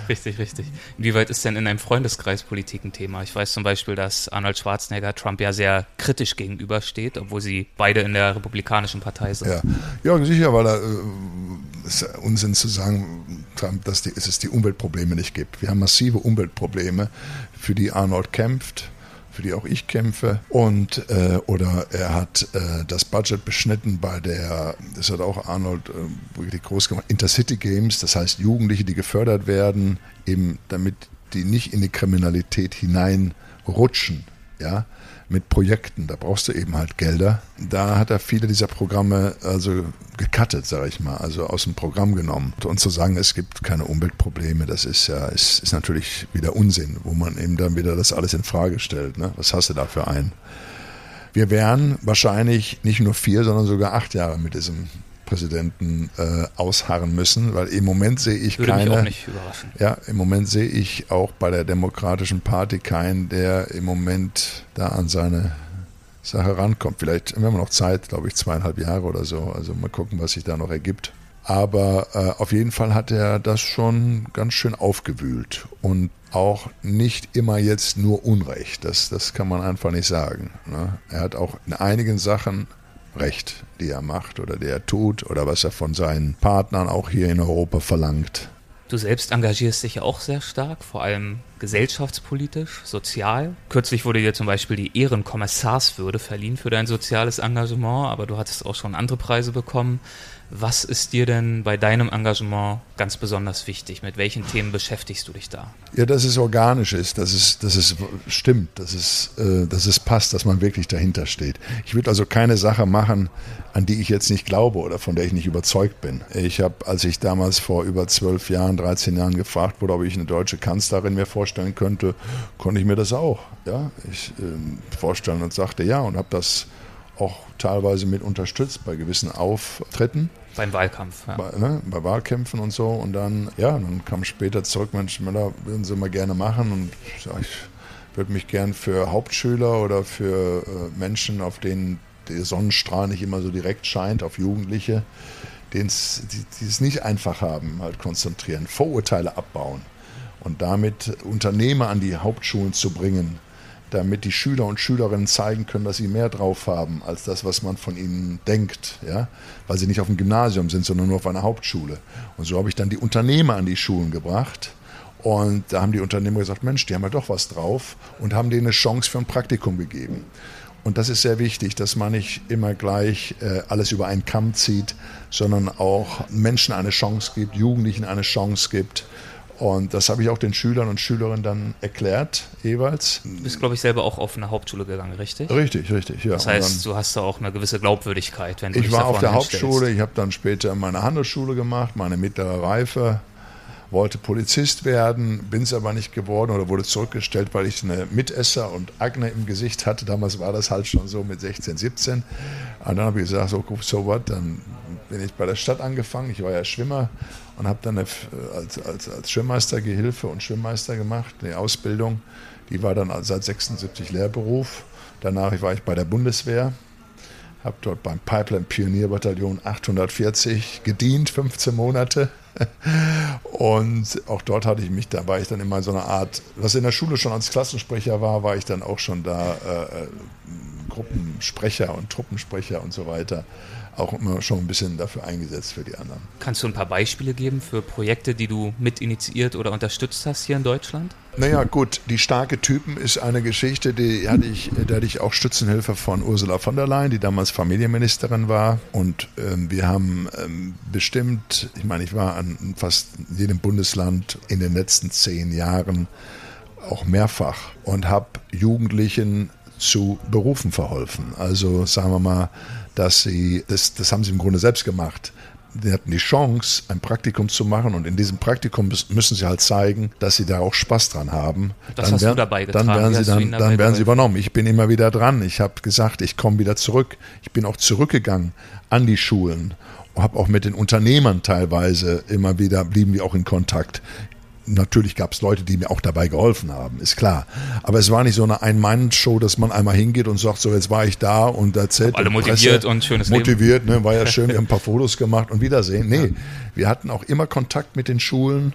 Richtig, richtig. Inwieweit ist denn in einem Freundeskreis Politik ein Thema? Ich weiß zum Beispiel, dass Arnold Schwarzenegger Trump ja sehr kritisch gegenübersteht, obwohl sie beide in der Republikanischen Partei sind. Ja, ja sicher, weil er, äh, ist Unsinn zu sagen, Trump, dass die, es die Umweltprobleme nicht gibt. Wir haben massive Umweltprobleme, für die Arnold kämpft für die auch ich kämpfe. Und äh, oder er hat äh, das Budget beschnitten bei der, das hat auch Arnold äh, wirklich groß gemacht, Intercity Games, das heißt Jugendliche, die gefördert werden, eben damit die nicht in die Kriminalität hineinrutschen. Ja, mit Projekten. Da brauchst du eben halt Gelder. Da hat er viele dieser Programme also gecuttet, sage ich mal, also aus dem Programm genommen. Und zu sagen, es gibt keine Umweltprobleme, das ist ja, ist, ist natürlich wieder Unsinn, wo man eben dann wieder das alles in Frage stellt. Ne? Was hast du da für einen? Wir wären wahrscheinlich nicht nur vier, sondern sogar acht Jahre mit diesem Präsidenten äh, ausharren müssen, weil im Moment sehe ich Würde keine. Mich auch nicht überraschen. Ja, im Moment sehe ich auch bei der Demokratischen Party keinen, der im Moment da an seine Sache rankommt. Vielleicht haben wir noch Zeit, glaube ich, zweieinhalb Jahre oder so. Also mal gucken, was sich da noch ergibt. Aber äh, auf jeden Fall hat er das schon ganz schön aufgewühlt und auch nicht immer jetzt nur Unrecht. Das, das kann man einfach nicht sagen. Ne? Er hat auch in einigen Sachen Recht, die er macht oder die er tut oder was er von seinen Partnern auch hier in Europa verlangt. Du selbst engagierst dich ja auch sehr stark, vor allem gesellschaftspolitisch, sozial. Kürzlich wurde dir zum Beispiel die Ehrenkommissarswürde verliehen für dein soziales Engagement, aber du hattest auch schon andere Preise bekommen. Was ist dir denn bei deinem Engagement ganz besonders wichtig? Mit welchen Themen beschäftigst du dich da? Ja, dass es organisch ist, dass es, dass es stimmt, dass es, äh, dass es passt, dass man wirklich dahinter steht. Ich würde also keine Sache machen, an die ich jetzt nicht glaube oder von der ich nicht überzeugt bin. Ich habe, als ich damals vor über zwölf Jahren, 13 Jahren gefragt wurde, ob ich eine deutsche Kanzlerin mir vorstellen könnte, konnte ich mir das auch ja, ich, äh, vorstellen und sagte ja und habe das auch teilweise mit unterstützt bei gewissen Auftritten. Beim Wahlkampf, ja. Bei, ne, bei, Wahlkämpfen und so. Und dann, ja, dann kam später zurück, Mensch, Müller, würden Sie mal gerne machen. Und ich, sag, ich würde mich gern für Hauptschüler oder für äh, Menschen, auf denen der Sonnenstrahl nicht immer so direkt scheint, auf Jugendliche, die, die es nicht einfach haben, halt konzentrieren, Vorurteile abbauen und damit Unternehmer an die Hauptschulen zu bringen damit die Schüler und Schülerinnen zeigen können, dass sie mehr drauf haben als das, was man von ihnen denkt, ja? weil sie nicht auf dem Gymnasium sind, sondern nur auf einer Hauptschule. Und so habe ich dann die Unternehmer an die Schulen gebracht. Und da haben die Unternehmer gesagt, Mensch, die haben ja doch was drauf und haben denen eine Chance für ein Praktikum gegeben. Und das ist sehr wichtig, dass man nicht immer gleich äh, alles über einen Kamm zieht, sondern auch Menschen eine Chance gibt, Jugendlichen eine Chance gibt, und das habe ich auch den Schülern und Schülerinnen dann erklärt, jeweils. Du bist, glaube ich, selber auch auf eine Hauptschule gegangen, richtig? Richtig, richtig, ja. Das heißt, dann, du hast da auch eine gewisse Glaubwürdigkeit, wenn du Ich war auf der Hauptschule, ich habe dann später meine Handelsschule gemacht, meine mittlere Reife, wollte Polizist werden, bin es aber nicht geworden oder wurde zurückgestellt, weil ich eine Mitesser und Akne im Gesicht hatte. Damals war das halt schon so mit 16, 17. Und dann habe ich gesagt, so, so was, dann bin ich bei der Stadt angefangen. Ich war ja Schwimmer und habe dann eine, als, als, als Schwimmmeister Gehilfe und Schwimmmeister gemacht, eine Ausbildung. Die war dann seit 76 Lehrberuf. Danach war ich bei der Bundeswehr, habe dort beim Pipeline Pionierbataillon 840 gedient, 15 Monate. Und auch dort hatte ich mich, da war ich dann immer so eine Art, was in der Schule schon als Klassensprecher war, war ich dann auch schon da äh, äh Gruppensprecher und Truppensprecher und so weiter auch immer schon ein bisschen dafür eingesetzt für die anderen. Kannst du ein paar Beispiele geben für Projekte, die du mit initiiert oder unterstützt hast hier in Deutschland? Naja, gut, die starke Typen ist eine Geschichte, die hatte ich, da hatte ich auch Stützenhilfe von Ursula von der Leyen, die damals Familienministerin war. Und ähm, wir haben ähm, bestimmt, ich meine, ich war an fast jedem Bundesland in den letzten zehn Jahren auch mehrfach und habe Jugendlichen zu Berufen verholfen. Also sagen wir mal, dass sie, das, das haben sie im Grunde selbst gemacht. Die hatten die Chance, ein Praktikum zu machen und in diesem Praktikum müssen sie halt zeigen, dass sie da auch Spaß dran haben. Das dann hast werden, du dabei getragen. Dann werden sie, dann, dann werden sie übernommen. Ich bin immer wieder dran. Ich habe gesagt, ich komme wieder zurück. Ich bin auch zurückgegangen an die Schulen habe auch mit den Unternehmern teilweise immer wieder, blieben wir auch in Kontakt. Natürlich gab es Leute, die mir auch dabei geholfen haben, ist klar. Aber es war nicht so eine Ein-Mann-Show, dass man einmal hingeht und sagt, so jetzt war ich da und erzählt. Alle motiviert Presse, und schönes Motiviert, ne, war ja schön, wir haben ein paar Fotos gemacht und Wiedersehen. Nee, wir hatten auch immer Kontakt mit den Schulen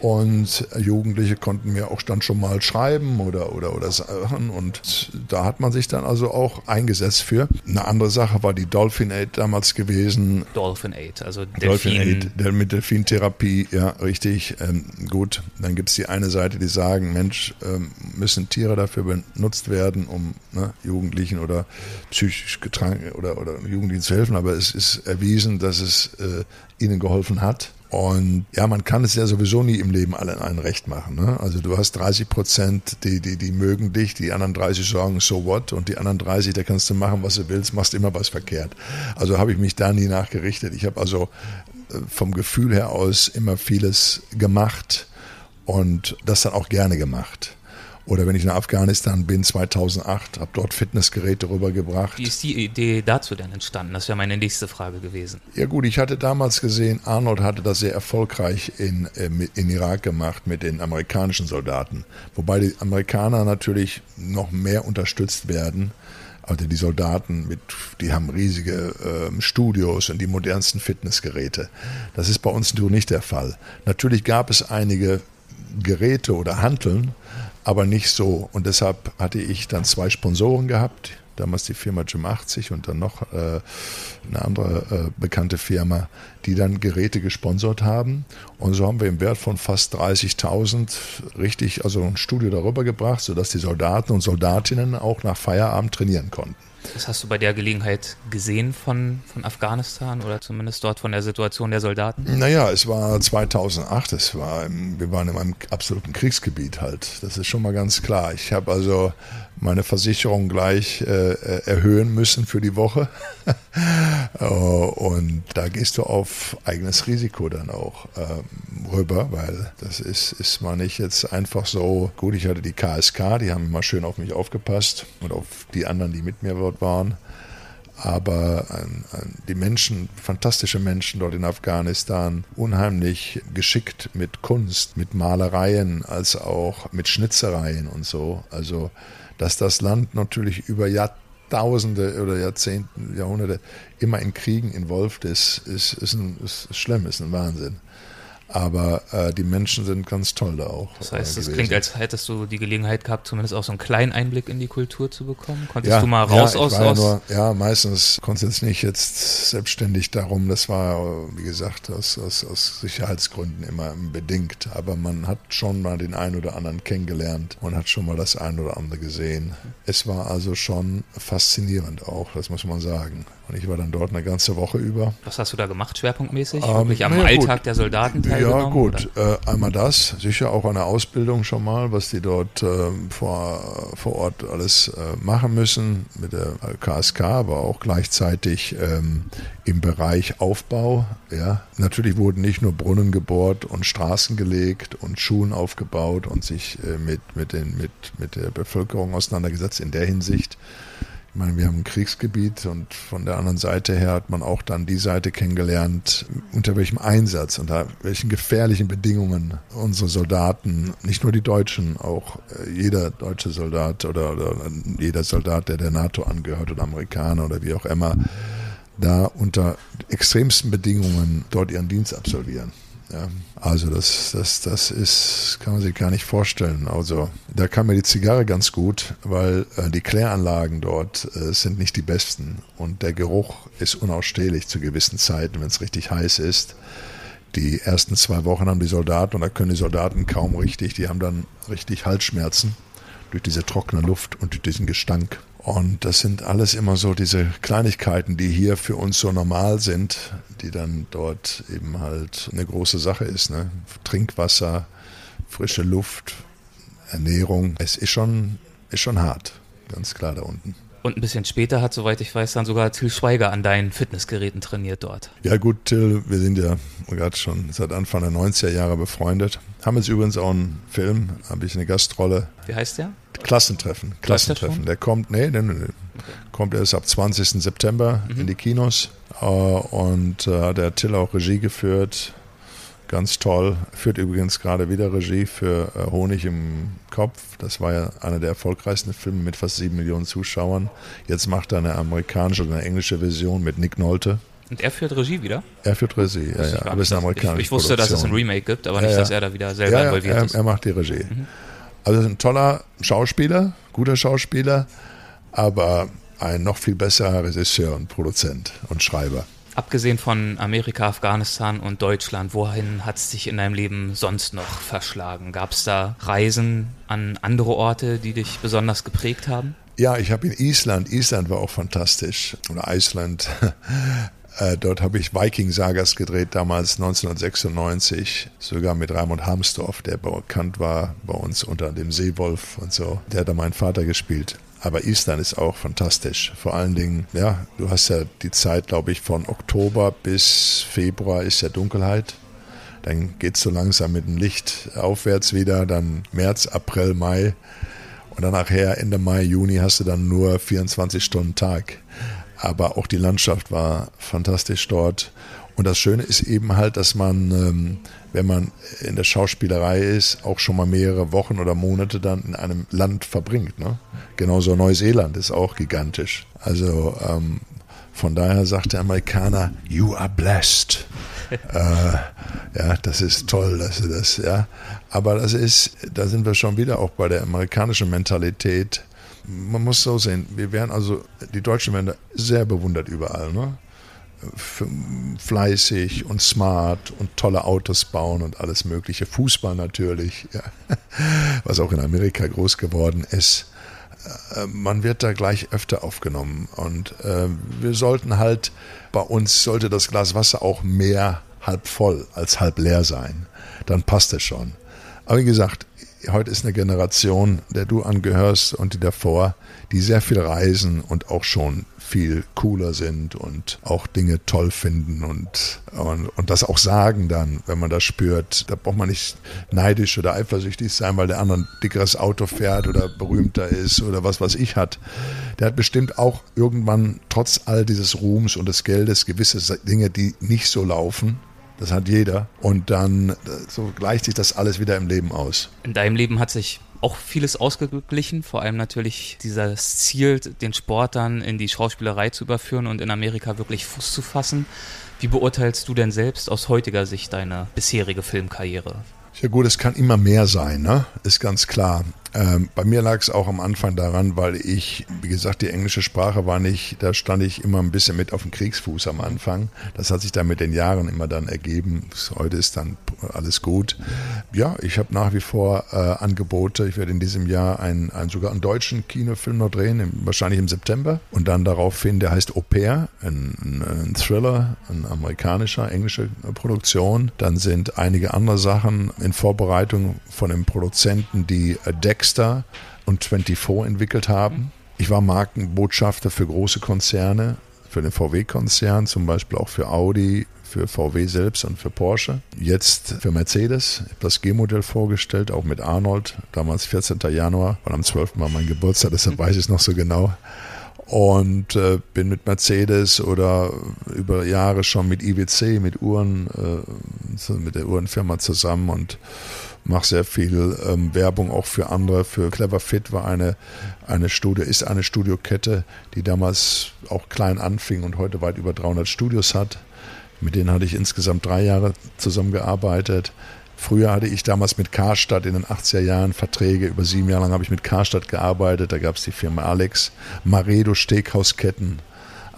und Jugendliche konnten mir auch dann schon mal schreiben oder, oder, oder Sachen. Und da hat man sich dann also auch eingesetzt für. Eine andere Sache war die Dolphin Aid damals gewesen. Dolphin Aid, also Delfin. Dolphin Aid, der mit Delfintherapie, ja, richtig. Ähm, gut, dann gibt es die eine Seite, die sagen, Mensch, ähm, müssen Tiere dafür benutzt werden, um ne, Jugendlichen oder psychisch getrank oder, oder Jugendlichen zu helfen. Aber es ist erwiesen, dass es äh, ihnen geholfen hat. Und ja, man kann es ja sowieso nie im Leben allen ein Recht machen. Ne? Also du hast 30 Prozent, die, die, die mögen dich, die anderen 30 sagen, so what? Und die anderen 30, da kannst du machen, was du willst, machst immer was verkehrt. Also habe ich mich da nie nachgerichtet. Ich habe also äh, vom Gefühl her aus immer vieles gemacht und das dann auch gerne gemacht. Oder wenn ich nach Afghanistan bin, 2008, habe dort Fitnessgeräte rübergebracht. Wie ist die Idee dazu denn entstanden? Das wäre meine nächste Frage gewesen. Ja gut, ich hatte damals gesehen, Arnold hatte das sehr erfolgreich in, äh, in Irak gemacht mit den amerikanischen Soldaten. Wobei die Amerikaner natürlich noch mehr unterstützt werden. Also die Soldaten, mit, die haben riesige äh, Studios und die modernsten Fitnessgeräte. Das ist bei uns nur nicht der Fall. Natürlich gab es einige Geräte oder Hanteln, aber nicht so. Und deshalb hatte ich dann zwei Sponsoren gehabt. Damals die Firma Gym 80 und dann noch äh, eine andere äh, bekannte Firma, die dann Geräte gesponsert haben. Und so haben wir im Wert von fast 30.000 richtig, also ein Studio darüber gebracht, sodass die Soldaten und Soldatinnen auch nach Feierabend trainieren konnten. Was hast du bei der Gelegenheit gesehen von, von Afghanistan oder zumindest dort von der Situation der Soldaten? Naja, es war 2008, es war, wir waren in einem absoluten Kriegsgebiet halt. Das ist schon mal ganz klar. Ich habe also meine Versicherung gleich äh, erhöhen müssen für die Woche. Oh, und da gehst du auf eigenes Risiko dann auch ähm, rüber, weil das ist, ist mal nicht jetzt einfach so, gut, ich hatte die KSK, die haben immer schön auf mich aufgepasst und auf die anderen, die mit mir dort waren. Aber die Menschen, fantastische Menschen dort in Afghanistan, unheimlich geschickt mit Kunst, mit Malereien, als auch mit Schnitzereien und so. Also dass das Land natürlich über Jahrtausende oder Jahrzehnte, Jahrhunderte immer in Kriegen involviert ist, ist, ist, ein, ist schlimm, ist ein Wahnsinn. Aber äh, die Menschen sind ganz toll da auch. Das heißt, es klingt, als hättest du die Gelegenheit gehabt, zumindest auch so einen kleinen Einblick in die Kultur zu bekommen. Konntest ja, du mal raus ja, aus, ja, aus nur, ja, meistens konnte es nicht jetzt selbstständig darum. Das war, wie gesagt, aus, aus, aus Sicherheitsgründen immer bedingt. Aber man hat schon mal den einen oder anderen kennengelernt und hat schon mal das ein oder andere gesehen. Es war also schon faszinierend auch, das muss man sagen. Und ich war dann dort eine ganze Woche über. Was hast du da gemacht, schwerpunktmäßig? Ähm, Wirklich am ja, Alltag der Soldaten teilgenommen? Ja, gut. Äh, einmal das, sicher auch eine Ausbildung schon mal, was die dort äh, vor, vor Ort alles äh, machen müssen mit der KSK, aber auch gleichzeitig ähm, im Bereich Aufbau. Ja. Natürlich wurden nicht nur Brunnen gebohrt und Straßen gelegt und Schulen aufgebaut und sich äh, mit, mit, den, mit, mit der Bevölkerung auseinandergesetzt in der Hinsicht. Ich meine, wir haben ein Kriegsgebiet und von der anderen Seite her hat man auch dann die Seite kennengelernt, unter welchem Einsatz, unter welchen gefährlichen Bedingungen unsere Soldaten, nicht nur die Deutschen, auch äh, jeder deutsche Soldat oder, oder jeder Soldat, der der NATO angehört oder Amerikaner oder wie auch immer, da unter extremsten Bedingungen dort ihren Dienst absolvieren. Ja, also das, das, das ist, kann man sich gar nicht vorstellen. Also da kam mir die Zigarre ganz gut, weil äh, die Kläranlagen dort äh, sind nicht die besten und der Geruch ist unausstehlich zu gewissen Zeiten, wenn es richtig heiß ist. Die ersten zwei Wochen haben die Soldaten, und da können die Soldaten kaum richtig, die haben dann richtig Halsschmerzen durch diese trockene Luft und durch diesen Gestank. Und das sind alles immer so diese Kleinigkeiten, die hier für uns so normal sind, die dann dort eben halt eine große Sache ist. Ne? Trinkwasser, frische Luft, Ernährung. Es ist schon, ist schon hart, ganz klar da unten. Und ein bisschen später hat, soweit ich weiß, dann sogar Till Schweiger an deinen Fitnessgeräten trainiert dort. Ja gut, Till, wir sind ja gerade schon seit Anfang der 90er Jahre befreundet. Haben jetzt übrigens auch einen Film, habe ich eine Gastrolle. Wie heißt der? Klassentreffen. Klassentreffen. Der kommt, nee, nee, nee, okay. kommt erst ab 20. September mhm. in die Kinos. und äh, hat der Till auch Regie geführt. Ganz toll. Führt übrigens gerade wieder Regie für äh, Honig im Kopf. Das war ja einer der erfolgreichsten Filme mit fast sieben Millionen Zuschauern. Jetzt macht er eine amerikanische oder eine englische Version mit Nick Nolte. Und er führt Regie wieder? Er führt Regie, ja, ja. Aber es ist eine amerikanische Ich, ich wusste, Produktion. dass es ein Remake gibt, aber nicht, Ja, ja. dass er da wieder selber ja, involviert er, ist. er macht die Regie. Also ein toller Schauspieler, guter Schauspieler, aber ein noch viel besserer Regisseur und Produzent und Schreiber. Abgesehen von Amerika, Afghanistan und Deutschland, wohin hat es dich in deinem Leben sonst noch verschlagen? Gab es da Reisen an andere Orte, die dich besonders geprägt haben? Ja, ich habe in Island, Island war auch fantastisch, oder Island. Äh, Dort habe ich Viking-Sagas gedreht, damals 1996, sogar mit Raimund Hamsdorf, der bekannt war bei uns unter dem Seewolf und so. Der hat da meinen Vater gespielt. Aber Island ist auch fantastisch. Vor allen Dingen, ja, du hast ja die Zeit, glaube ich, von Oktober bis Februar ist ja Dunkelheit. Dann geht es so langsam mit dem Licht aufwärts wieder, dann März, April, Mai. Und dann nachher Ende Mai, Juni hast du dann nur 24 Stunden Tag. Aber auch die Landschaft war fantastisch dort. Und das Schöne ist eben halt, dass man, ähm, wenn man in der Schauspielerei ist, auch schon mal mehrere Wochen oder Monate dann in einem Land verbringt. Ne? Genauso Neuseeland ist auch gigantisch. Also ähm, von daher sagt der Amerikaner, you are blessed. äh, ja, das ist toll, dass du das, ja. Aber das ist, da sind wir schon wieder auch bei der amerikanischen Mentalität. Man muss so sehen, wir werden also, die Deutschen werden sehr bewundert überall, ne? fleißig und smart und tolle Autos bauen und alles Mögliche. Fußball natürlich, ja. was auch in Amerika groß geworden ist. Äh, man wird da gleich öfter aufgenommen. Und äh, wir sollten halt, bei uns sollte das Glas Wasser auch mehr halb voll als halb leer sein. Dann passt es schon. Aber wie gesagt, heute ist eine Generation, der du angehörst und die davor, die sehr viel reisen und auch schon viel cooler sind und auch Dinge toll finden und, und, und das auch sagen dann, wenn man das spürt. Da braucht man nicht neidisch oder eifersüchtig sein, weil der andere ein dickeres Auto fährt oder berühmter ist oder was weiß ich hat. Der hat bestimmt auch irgendwann trotz all dieses Ruhms und des Geldes gewisse Dinge, die nicht so laufen das hat jeder. Und dann so gleicht sich das alles wieder im Leben aus. In deinem Leben hat sich auch vieles ausgeglichen, vor allem natürlich dieses Ziel, den Sport dann in die Schauspielerei zu überführen und in Amerika wirklich Fuß zu fassen. Wie beurteilst du denn selbst aus heutiger Sicht deine bisherige Filmkarriere? Ja gut, es kann immer mehr sein, ne? ist ganz klar. Ähm, bei mir lag es auch am Anfang daran, weil ich, wie gesagt, die englische Sprache war nicht, da stand ich immer ein bisschen mit auf dem Kriegsfuß am Anfang. Das hat sich dann mit den Jahren immer dann ergeben. Heute ist dann alles gut. Ja, ich habe nach wie vor äh, Angebote. Ich werde in diesem Jahr einen, einen, sogar einen deutschen Kinofilm noch drehen, im, wahrscheinlich im September. Und dann daraufhin, der heißt Au pair, ein, ein, ein Thriller, ein amerikanischer, englische Produktion. Dann sind einige andere Sachen in Vorbereitung von den Produzenten, die Deck Dexter und 24 entwickelt haben. Ich war Markenbotschafter für große Konzerne, für den VW-Konzern, zum Beispiel auch für Audi, für VW selbst und für Porsche. Jetzt für Mercedes. Ich habe das G-Modell vorgestellt, auch mit Arnold, damals 14. Januar, weil am 12. war mein Geburtstag, deshalb weiß ich es noch so genau. Und äh, bin mit Mercedes oder über Jahre schon mit IWC, mit Uhren, äh, mit der Uhrenfirma zusammen und mache sehr viel ähm, Werbung auch für andere. Für Clever Fit war eine, eine Studio, ist eine Studiokette, die damals auch klein anfing und heute weit über 300 Studios hat. Mit denen hatte ich insgesamt drei Jahre zusammengearbeitet. Früher hatte ich damals mit Karstadt in den 80er Jahren Verträge. Über sieben Jahre lang habe ich mit Karstadt gearbeitet. Da gab es die Firma Alex, Maredo Steakhausketten,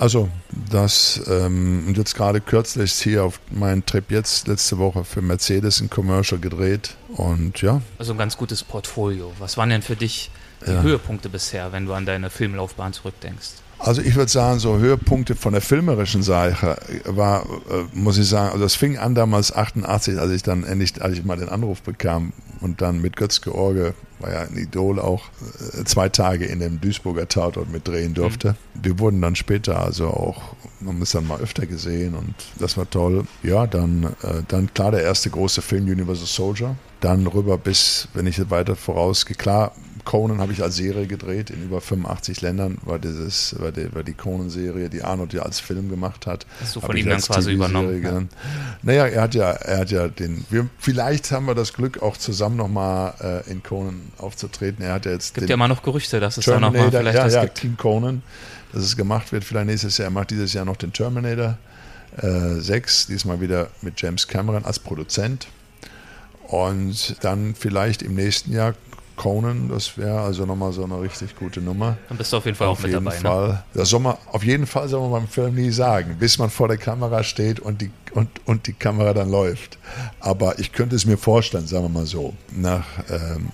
also das ähm, und jetzt gerade kürzlich hier auf meinen Trip jetzt letzte Woche für Mercedes ein Commercial gedreht und ja. Also ein ganz gutes Portfolio. Was waren denn für dich die ja. Höhepunkte bisher, wenn du an deine Filmlaufbahn zurückdenkst? Also ich würde sagen, so Höhepunkte von der filmerischen Seite war, äh, muss ich sagen, also es fing an damals 88, als ich dann endlich, als ich mal den Anruf bekam und dann mit Götz George war ja ein Idol auch, äh, zwei Tage in dem Duisburger Tatort mit drehen durfte. Mhm. Wir wurden dann später also auch, man muss dann mal öfter gesehen und das war toll. Ja, dann, äh, dann klar der erste große Film Universal Soldier. Dann rüber bis, wenn ich weiter vorausgehe, klar, Conan habe ich als Serie gedreht in über 85 Ländern, war, dieses, war, die, war die Conan-Serie, die Arnold ja als Film gemacht hat. Hast du von ihm dann quasi übernommen? Ja. Naja, er hat ja, er hat ja den, wir, vielleicht haben wir das Glück auch zusammen nochmal äh, in Conan aufzutreten. Er hat ja jetzt gibt ja immer noch Gerüchte, dass es da nochmal vielleicht ja, das ja, gibt. Team Conan, dass es gemacht wird, vielleicht nächstes Jahr. Er macht dieses Jahr noch den Terminator äh, 6, diesmal wieder mit James Cameron als Produzent. Und dann vielleicht im nächsten Jahr Conan, das wäre also nochmal so eine richtig gute Nummer. Dann bist du auf jeden Fall auf auch mit dabei. Ne? Fall. Ne? Das soll man, auf jeden Fall soll man beim Film nie sagen, bis man vor der Kamera steht und die, und, und die Kamera dann läuft. Aber ich könnte es mir vorstellen, sagen wir mal so, nach, ähm,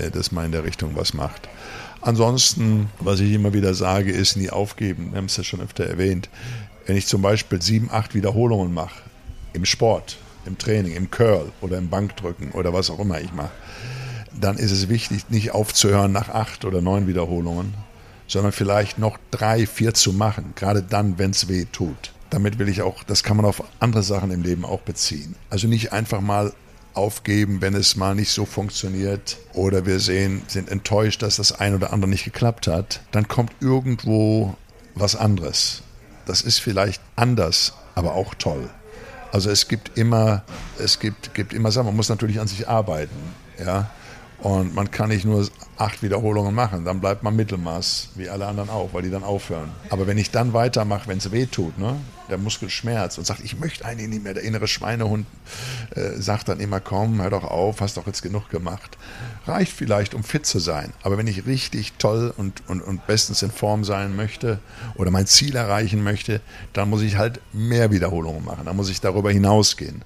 äh, dass man in der Richtung was macht. Ansonsten, was ich immer wieder sage, ist nie aufgeben. Wir haben es ja schon öfter erwähnt. Wenn ich zum Beispiel sieben, acht Wiederholungen mache, im Sport, im Training, im Curl oder im Bankdrücken oder was auch immer ich mache, dann ist es wichtig, nicht aufzuhören nach acht oder neun Wiederholungen, sondern vielleicht noch drei, vier zu machen, gerade dann, wenn es weh tut. damit will ich auch, das kann man auf andere Sachen im Leben auch beziehen. Also nicht einfach mal aufgeben, wenn es mal nicht so funktioniert oder wir sehen, sind enttäuscht, dass das ein oder andere nicht geklappt hat, dann kommt irgendwo was anderes. Das ist vielleicht anders, aber auch toll. Also es gibt immer, es gibt, gibt immer Sachen, man muss natürlich an sich arbeiten, ja. Und man kann nicht nur acht Wiederholungen machen, dann bleibt man Mittelmaß, wie alle anderen auch, weil die dann aufhören. Aber wenn ich dann weitermache, wenn es weh tut, ne, der Muskel schmerzt und sagt, ich möchte eigentlich nicht mehr, der innere Schweinehund äh, sagt dann immer, komm, hör doch auf, hast doch jetzt genug gemacht. Reicht vielleicht, um fit zu sein. Aber wenn ich richtig toll und, und, und bestens in Form sein möchte oder mein Ziel erreichen möchte, dann muss ich halt mehr Wiederholungen machen. Dann muss ich darüber hinausgehen.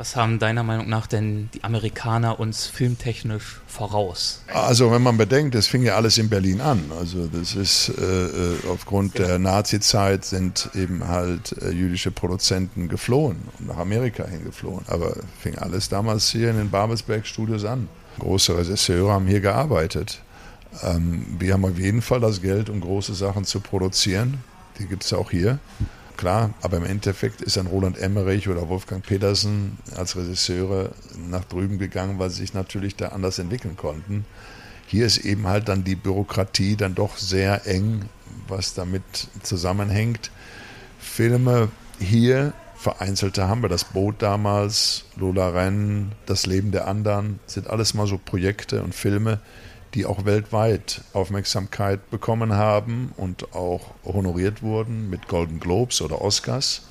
Was haben deiner Meinung nach denn die Amerikaner uns filmtechnisch voraus? Also wenn man bedenkt, das fing ja alles in Berlin an. Also das ist äh, äh aufgrund genau. der Nazi-Zeit sind eben halt äh, jüdische Produzenten geflohen und nach Amerika hingeflohen. Aber fing alles damals hier in den Babelsberg-Studios an. Große Regisseure haben hier gearbeitet. Ähm, wir haben auf jeden Fall das Geld, um große Sachen zu produzieren. Die gibt es auch hier klar, aber im Endeffekt ist ein Roland Emmerich oder Wolfgang Petersen als Regisseure nach drüben gegangen, weil sie sich natürlich da anders entwickeln konnten. Hier ist eben halt dann die Bürokratie dann doch sehr eng, was damit zusammenhängt. Filme hier, vereinzelte haben wir, das Boot damals, Lola Renn, das Leben der anderen, sind alles mal so Projekte und Filme, die auch weltweit Aufmerksamkeit bekommen haben und auch honoriert wurden mit Golden Globes oder Oscars.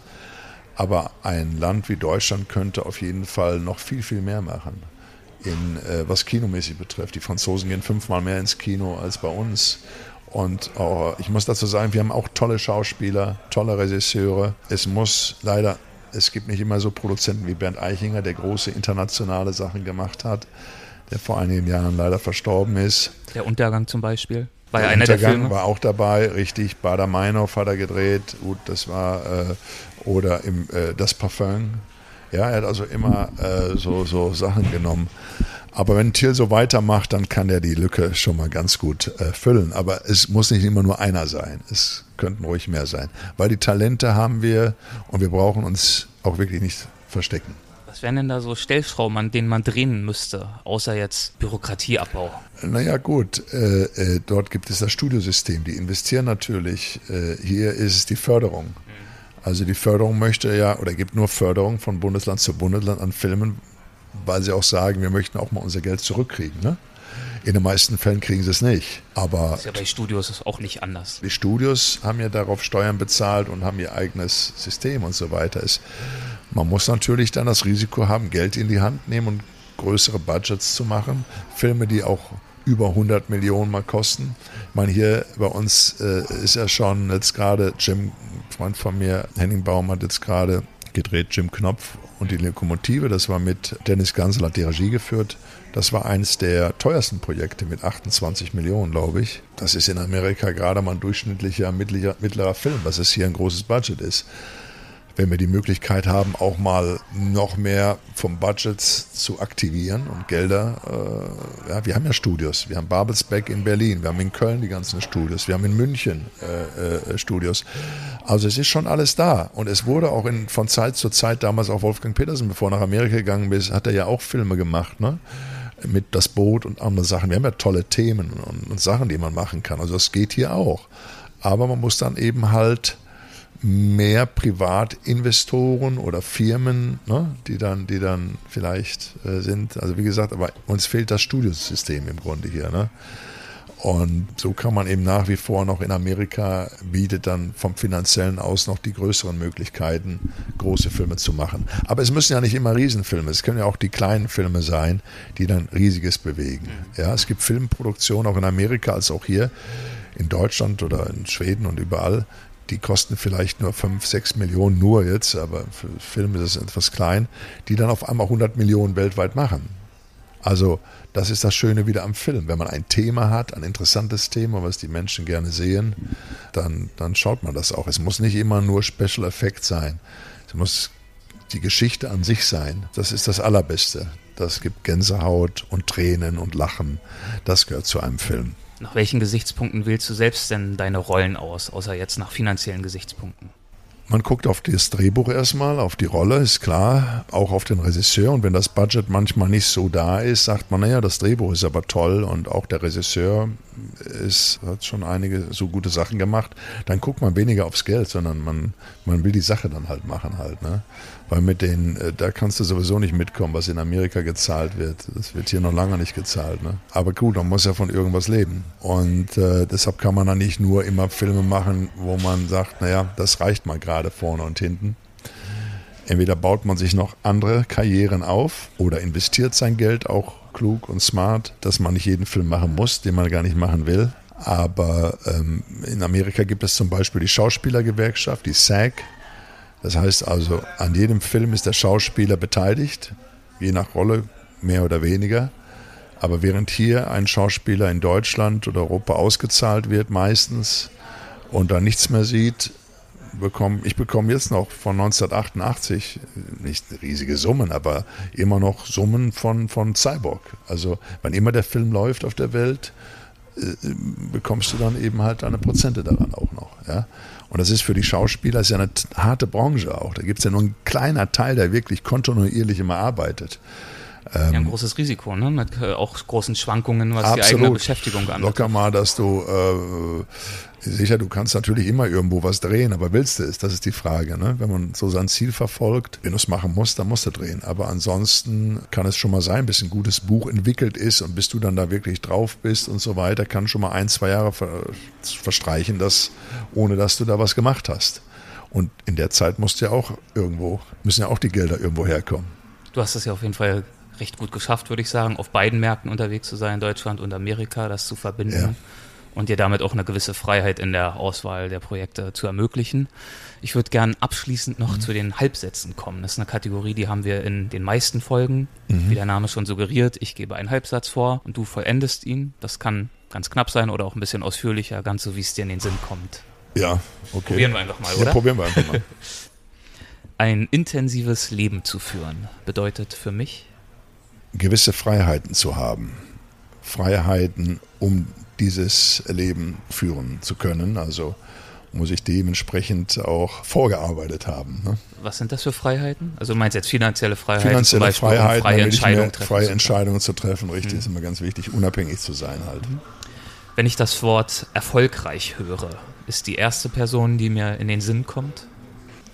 Aber ein Land wie Deutschland könnte auf jeden Fall noch viel, viel mehr machen, in, äh, was kinomäßig betrifft. Die Franzosen gehen fünfmal mehr ins Kino als bei uns. Und auch, ich muss dazu sagen, wir haben auch tolle Schauspieler, tolle Regisseure. Es muss leider, es gibt nicht immer so Produzenten wie Bernd Eichinger, der große internationale Sachen gemacht hat der vor einigen Jahren leider verstorben ist. Der Untergang zum Beispiel. War der ja einer Untergang der Filme. war auch dabei, richtig. Bader Meinhof hat er gedreht. Gut, das war, äh, oder im, äh, das Parfum. Ja, er hat also immer äh, so, so Sachen genommen. Aber wenn Thiel so weitermacht, dann kann er die Lücke schon mal ganz gut äh, füllen. Aber es muss nicht immer nur einer sein. Es könnten ruhig mehr sein. Weil die Talente haben wir und wir brauchen uns auch wirklich nicht verstecken. Was wären denn da so Stellschrauben, an denen man drehen müsste, außer jetzt Bürokratieabbau? Naja gut, äh, äh, dort gibt es das Studiosystem, die investieren natürlich. Äh, hier ist es die Förderung. Mhm. Also die Förderung möchte ja, oder gibt nur Förderung von Bundesland zu Bundesland an Filmen, weil sie auch sagen, wir möchten auch mal unser Geld zurückkriegen. Ne? In den meisten Fällen kriegen sie es nicht. Aber das ist ja bei Studios auch nicht anders. Die Studios haben ja darauf Steuern bezahlt und haben ihr eigenes System und so weiter. Es, man muss natürlich dann das Risiko haben, Geld in die Hand nehmen und größere Budgets zu machen. Filme, die auch über 100 Millionen mal kosten. Ich meine, hier bei uns äh, ist ja schon jetzt gerade Jim, Freund von mir, Henning Baum hat jetzt gerade gedreht Jim Knopf und die Lokomotive. Das war mit Dennis Gansel, hat die Regie geführt. Das war eines der teuersten Projekte mit 28 Millionen, glaube ich. Das ist in Amerika gerade mal ein durchschnittlicher mittlerer, mittlerer Film, was es hier ein großes Budget ist wenn wir die Möglichkeit haben, auch mal noch mehr vom Budget zu aktivieren und Gelder. Äh, ja, wir haben ja Studios. Wir haben Babelsberg in Berlin, wir haben in Köln die ganzen Studios, wir haben in München äh, äh, Studios. Also es ist schon alles da. Und es wurde auch in, von Zeit zu Zeit, damals auch Wolfgang Petersen, bevor er nach Amerika gegangen ist, hat er ja auch Filme gemacht, ne? Mit das Boot und andere Sachen. Wir haben ja tolle Themen und, und Sachen, die man machen kann. Also das geht hier auch. Aber man muss dann eben halt mehr Privatinvestoren oder Firmen, ne, die dann, die dann vielleicht äh, sind. Also wie gesagt, aber uns fehlt das Studiosystem im Grunde hier. Ne? Und so kann man eben nach wie vor noch in Amerika bietet dann vom finanziellen aus noch die größeren Möglichkeiten, große Filme zu machen. Aber es müssen ja nicht immer Riesenfilme, es können ja auch die kleinen Filme sein, die dann riesiges bewegen. Ja, es gibt Filmproduktionen auch in Amerika als auch hier in Deutschland oder in Schweden und überall, die kosten vielleicht nur 5, 6 Millionen nur jetzt, aber für Filme ist es etwas klein, die dann auf einmal 100 Millionen weltweit machen. Also das ist das Schöne wieder am Film. Wenn man ein Thema hat, ein interessantes Thema, was die Menschen gerne sehen, dann, dann schaut man das auch. Es muss nicht immer nur Special Effect sein. Es muss die Geschichte an sich sein. Das ist das Allerbeste. Das gibt Gänsehaut und Tränen und Lachen. Das gehört zu einem Film. Nach welchen Gesichtspunkten wählst du selbst denn deine Rollen aus, außer jetzt nach finanziellen Gesichtspunkten? Man guckt auf das Drehbuch erstmal, auf die Rolle, ist klar, auch auf den Regisseur. Und wenn das Budget manchmal nicht so da ist, sagt man, naja, das Drehbuch ist aber toll und auch der Regisseur ist, hat schon einige so gute Sachen gemacht. Dann guckt man weniger aufs Geld, sondern man, man will die Sache dann halt machen halt. Ne? Weil mit den, äh, da kannst du sowieso nicht mitkommen, was in Amerika gezahlt wird. Das wird hier noch lange nicht gezahlt. Ne? Aber gut, man muss ja von irgendwas leben. Und äh, deshalb kann man dann nicht nur immer Filme machen, wo man sagt, naja, das reicht mal gerade gerade vorne und hinten. Entweder baut man sich noch andere Karrieren auf oder investiert sein Geld auch klug und smart, dass man nicht jeden Film machen muss, den man gar nicht machen will. Aber ähm, in Amerika gibt es zum Beispiel die Schauspielergewerkschaft, die SAG. Das heißt also, an jedem Film ist der Schauspieler beteiligt, je nach Rolle mehr oder weniger. Aber während hier ein Schauspieler in Deutschland oder Europa ausgezahlt wird, meistens, und da nichts mehr sieht, bekomme, ich bekomme jetzt noch von 1988, nicht riesige Summen, aber immer noch Summen von, von Cyborg. Also wann immer der Film läuft auf der Welt, äh, bekommst du dann eben halt deine Prozente daran auch noch. Ja? Und das ist für die Schauspieler ist ja eine harte Branche auch. Da gibt es ja nur ein kleiner Teil, der wirklich kontinuierlich immer arbeitet. Ähm, ja, ein großes Risiko, ne? mit äh, auch großen Schwankungen, was absolut. die eigene Beschäftigung angeht. Locker mal, dass du äh, Sicher, du kannst natürlich immer irgendwo was drehen, aber willst du es? Das ist die Frage. Ne? Wenn man so sein Ziel verfolgt, wenn du es machen musst, dann musst du drehen. Aber ansonsten kann es schon mal sein, bis ein gutes Buch entwickelt ist und bis du dann da wirklich drauf bist und so weiter, kann schon mal ein, zwei Jahre verstreichen, dass, ohne dass du da was gemacht hast. Und in der Zeit musst du ja auch irgendwo, müssen ja auch die Gelder irgendwo herkommen. Du hast es ja auf jeden Fall recht gut geschafft, würde ich sagen, auf beiden Märkten unterwegs zu sein, Deutschland und Amerika, das zu verbinden. Ja und dir damit auch eine gewisse Freiheit in der Auswahl der Projekte zu ermöglichen. Ich würde gern abschließend noch mhm. zu den Halbsätzen kommen. Das ist eine Kategorie, die haben wir in den meisten Folgen. Mhm. Wie der Name schon suggeriert, ich gebe einen Halbsatz vor und du vollendest ihn. Das kann ganz knapp sein oder auch ein bisschen ausführlicher, ganz so wie es dir in den Sinn kommt. Ja, okay. Probieren wir einfach mal, oder? Ja, probieren wir einfach mal. Ein intensives Leben zu führen bedeutet für mich gewisse Freiheiten zu haben. Freiheiten, um dieses Leben führen zu können. Also muss ich dementsprechend auch vorgearbeitet haben. Ne? Was sind das für Freiheiten? Also du meinst jetzt finanzielle Freiheiten? Finanzielle Beispiel, Freiheiten, freie, Entscheidungen, treffen freie Entscheidungen zu treffen, richtig, mhm. ist immer ganz wichtig, unabhängig zu sein halt. Mhm. Wenn ich das Wort erfolgreich höre, ist die erste Person, die mir in den Sinn kommt?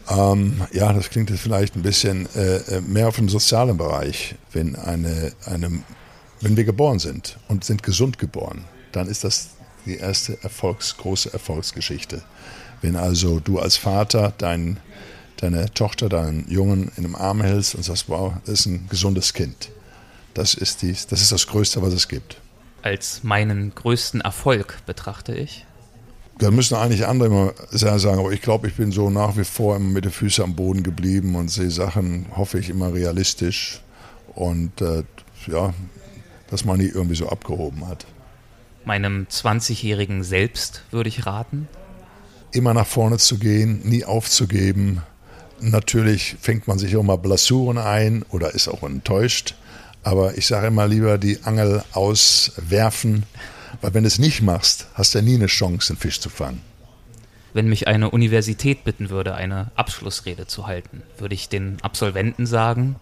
Ähm, ja, das klingt jetzt vielleicht ein bisschen äh, äh mehr auf dem sozialen Bereich. Wenn eine, eine, wenn wir geboren sind und sind gesund geboren, dann ist das die erste Erfolgs-, große Erfolgsgeschichte. Wenn also du als Vater dein, deine Tochter, deinen Jungen in dem Arm hältst und sagst, wow, das ist ein gesundes Kind. Das ist, die, das ist das Größte, was es gibt. Als meinen größten Erfolg betrachte ich. Da müssen eigentlich andere immer sagen, aber ich glaube, ich bin so nach wie vor immer mit den Füßen am Boden geblieben und sehe Sachen, hoffe ich, immer realistisch und äh, ja, dass man nie irgendwie so abgehoben hat meinem 20-jährigen Selbst würde ich raten? Immer nach vorne zu gehen, nie aufzugeben. Natürlich fängt man sich auch mal Blasuren ein oder ist auch enttäuscht. Aber ich sage immer lieber die Angel auswerfen, weil wenn du es nicht machst, hast du ja nie eine Chance, einen Fisch zu fangen. Wenn mich eine Universität bitten würde, eine Abschlussrede zu halten, würde ich den Absolventen sagen,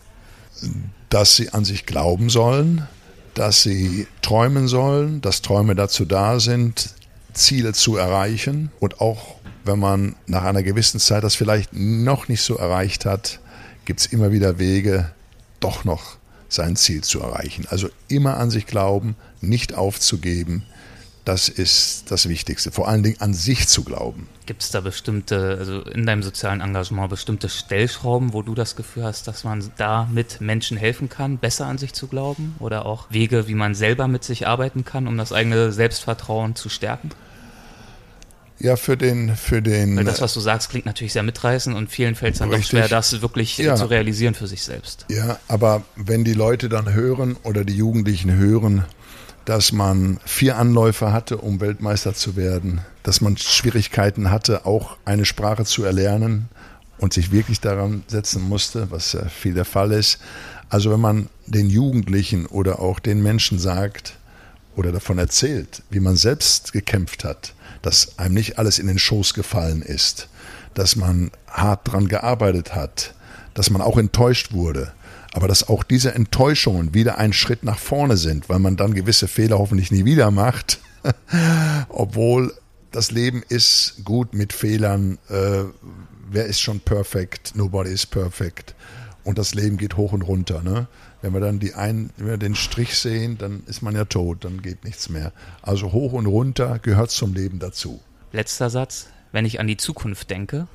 dass sie an sich glauben sollen, dass sie träumen sollen, dass Träume dazu da sind, Ziele zu erreichen und auch wenn man nach einer gewissen Zeit das vielleicht noch nicht so erreicht hat, gibt es immer wieder Wege, doch noch sein Ziel zu erreichen. Also immer an sich glauben, nicht aufzugeben, das ist das Wichtigste. Vor allen Dingen an sich zu glauben. Gibt es da bestimmte, also in deinem sozialen Engagement, bestimmte Stellschrauben, wo du das Gefühl hast, dass man da mit Menschen helfen kann, besser an sich zu glauben? Oder auch Wege, wie man selber mit sich arbeiten kann, um das eigene Selbstvertrauen zu stärken? Ja, für den, für den. Weil das, was du sagst, klingt natürlich sehr mitreißend und vielen fällt es dann richtig. doch schwer, das wirklich ja. zu realisieren für sich selbst. Ja, aber wenn die Leute dann hören oder die Jugendlichen hören, dass man vier Anläufe hatte, um Weltmeister zu werden, dass man Schwierigkeiten hatte, auch eine Sprache zu erlernen und sich wirklich daran setzen musste, was ja viel der Fall ist. Also wenn man den Jugendlichen oder auch den Menschen sagt, oder davon erzählt, wie man selbst gekämpft hat, dass einem nicht alles in den Schoß gefallen ist, dass man hart dran gearbeitet hat, dass man auch enttäuscht wurde, aber dass auch diese Enttäuschungen wieder ein Schritt nach vorne sind, weil man dann gewisse Fehler hoffentlich nie wieder macht, obwohl das Leben ist gut mit Fehlern. Äh, wer ist schon perfekt? Nobody is perfect. Und das Leben geht hoch und runter. Ne? Wenn wir dann die ein, wenn wir den Strich sehen, dann ist man ja tot, dann geht nichts mehr. Also hoch und runter gehört zum Leben dazu. Letzter Satz. Wenn ich an die Zukunft denke,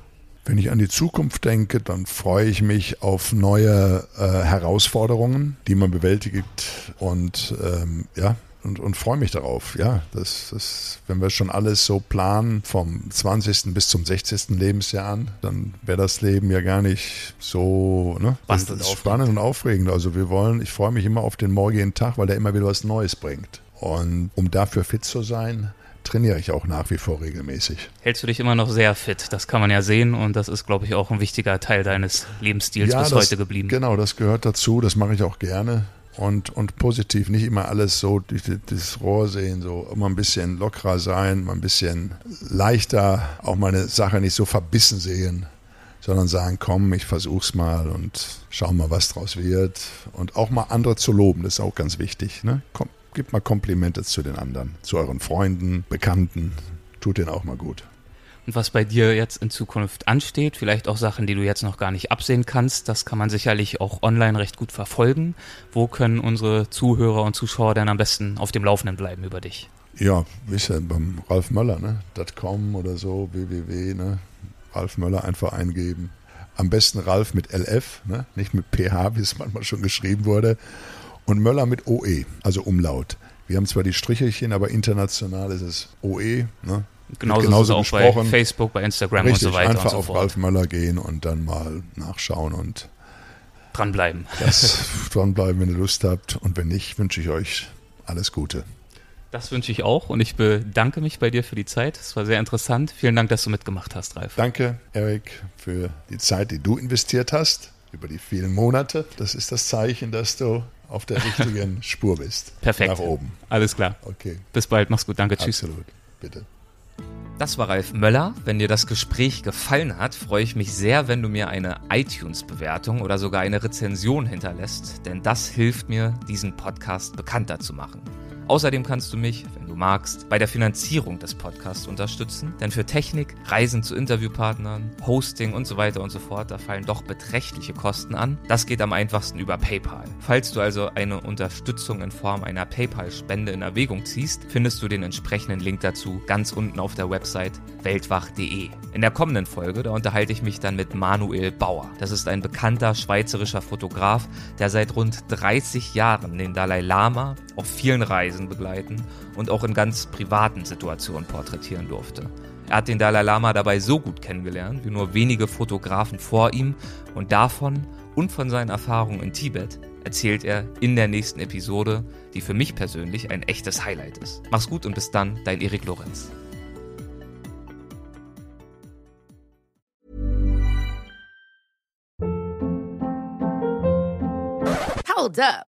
wenn ich an die Zukunft denke, dann freue ich mich auf neue äh, Herausforderungen, die man bewältigt und ähm, ja, und, und freue mich darauf. Ja, das, das, wenn wir schon alles so planen vom 20. bis zum 60. Lebensjahr an, dann wäre das Leben ja gar nicht so ne? spannend und aufregend. Also wir wollen, ich freue mich immer auf den morgigen Tag, weil der immer wieder was Neues bringt. Und um dafür fit zu sein, trainiere ich auch nach wie vor regelmäßig. Hältst du dich immer noch sehr fit? Das kann man ja sehen und das ist, glaube ich, auch ein wichtiger Teil deines Lebensstils ja, bis das, heute geblieben. Genau, das gehört dazu. Das mache ich auch gerne und, und positiv, nicht immer alles so durch das Rohr sehen, so immer ein bisschen lockerer sein, mal ein bisschen leichter, auch meine Sache nicht so verbissen sehen, sondern sagen, komm, ich versuch's mal und schau mal, was draus wird. Und auch mal andere zu loben, das ist auch ganz wichtig. Ne? Komm, gib mal Komplimente zu den anderen, zu euren Freunden, Bekannten, tut denen auch mal gut und was bei dir jetzt in Zukunft ansteht. Vielleicht auch Sachen, die du jetzt noch gar nicht absehen kannst. Das kann man sicherlich auch online recht gut verfolgen. Wo können unsere Zuhörer und Zuschauer denn am besten auf dem Laufenden bleiben über dich? Ja, wisst ihr, beim Ralf Möller, ne? .com oder so, www, ne? Ralf Möller einfach eingeben. Am besten Ralf mit LF, ne? nicht mit PH, wie es manchmal schon geschrieben wurde. Und Möller mit OE, also Umlaut. Wir haben zwar die Strichelchen, aber international ist es OE. Ne? Genauso, genauso ist es auch bei Facebook, bei Instagram Richtig, und so weiter. Einfach so auf Ralf Möller gehen und dann mal nachschauen und dranbleiben. Das, dranbleiben, wenn ihr Lust habt. Und wenn nicht, wünsche ich euch alles Gute. Das wünsche ich auch und ich bedanke mich bei dir für die Zeit. Es war sehr interessant. Vielen Dank, dass du mitgemacht hast, Ralf. Danke, Erik, für die Zeit, die du investiert hast, über die vielen Monate. Das ist das Zeichen, dass du auf der richtigen Spur bist. Perfekt. Nach oben. Alles klar. Okay. Bis bald. Mach's gut. Danke. Tschüss. Absolut. Bitte. Das war Ralf Möller. Wenn dir das Gespräch gefallen hat, freue ich mich sehr, wenn du mir eine iTunes-Bewertung oder sogar eine Rezension hinterlässt, denn das hilft mir, diesen Podcast bekannter zu machen. Außerdem kannst du mich, wenn du magst, bei der Finanzierung des Podcasts unterstützen, denn für Technik, Reisen zu Interviewpartnern, Hosting und so weiter und so fort, da fallen doch beträchtliche Kosten an. Das geht am einfachsten über PayPal. Falls du also eine Unterstützung in Form einer PayPal-Spende in Erwägung ziehst, findest du den entsprechenden Link dazu ganz unten auf der Website weltwach.de. In der kommenden Folge, da unterhalte ich mich dann mit Manuel Bauer. Das ist ein bekannter schweizerischer Fotograf, der seit rund 30 Jahren den Dalai Lama auf vielen Reisen begleiten und auch in ganz privaten Situationen porträtieren durfte. Er hat den Dalai Lama dabei so gut kennengelernt wie nur wenige Fotografen vor ihm und davon und von seinen Erfahrungen in Tibet erzählt er in der nächsten Episode, die für mich persönlich ein echtes Highlight ist. Mach's gut und bis dann, dein Erik Lorenz. Hold up.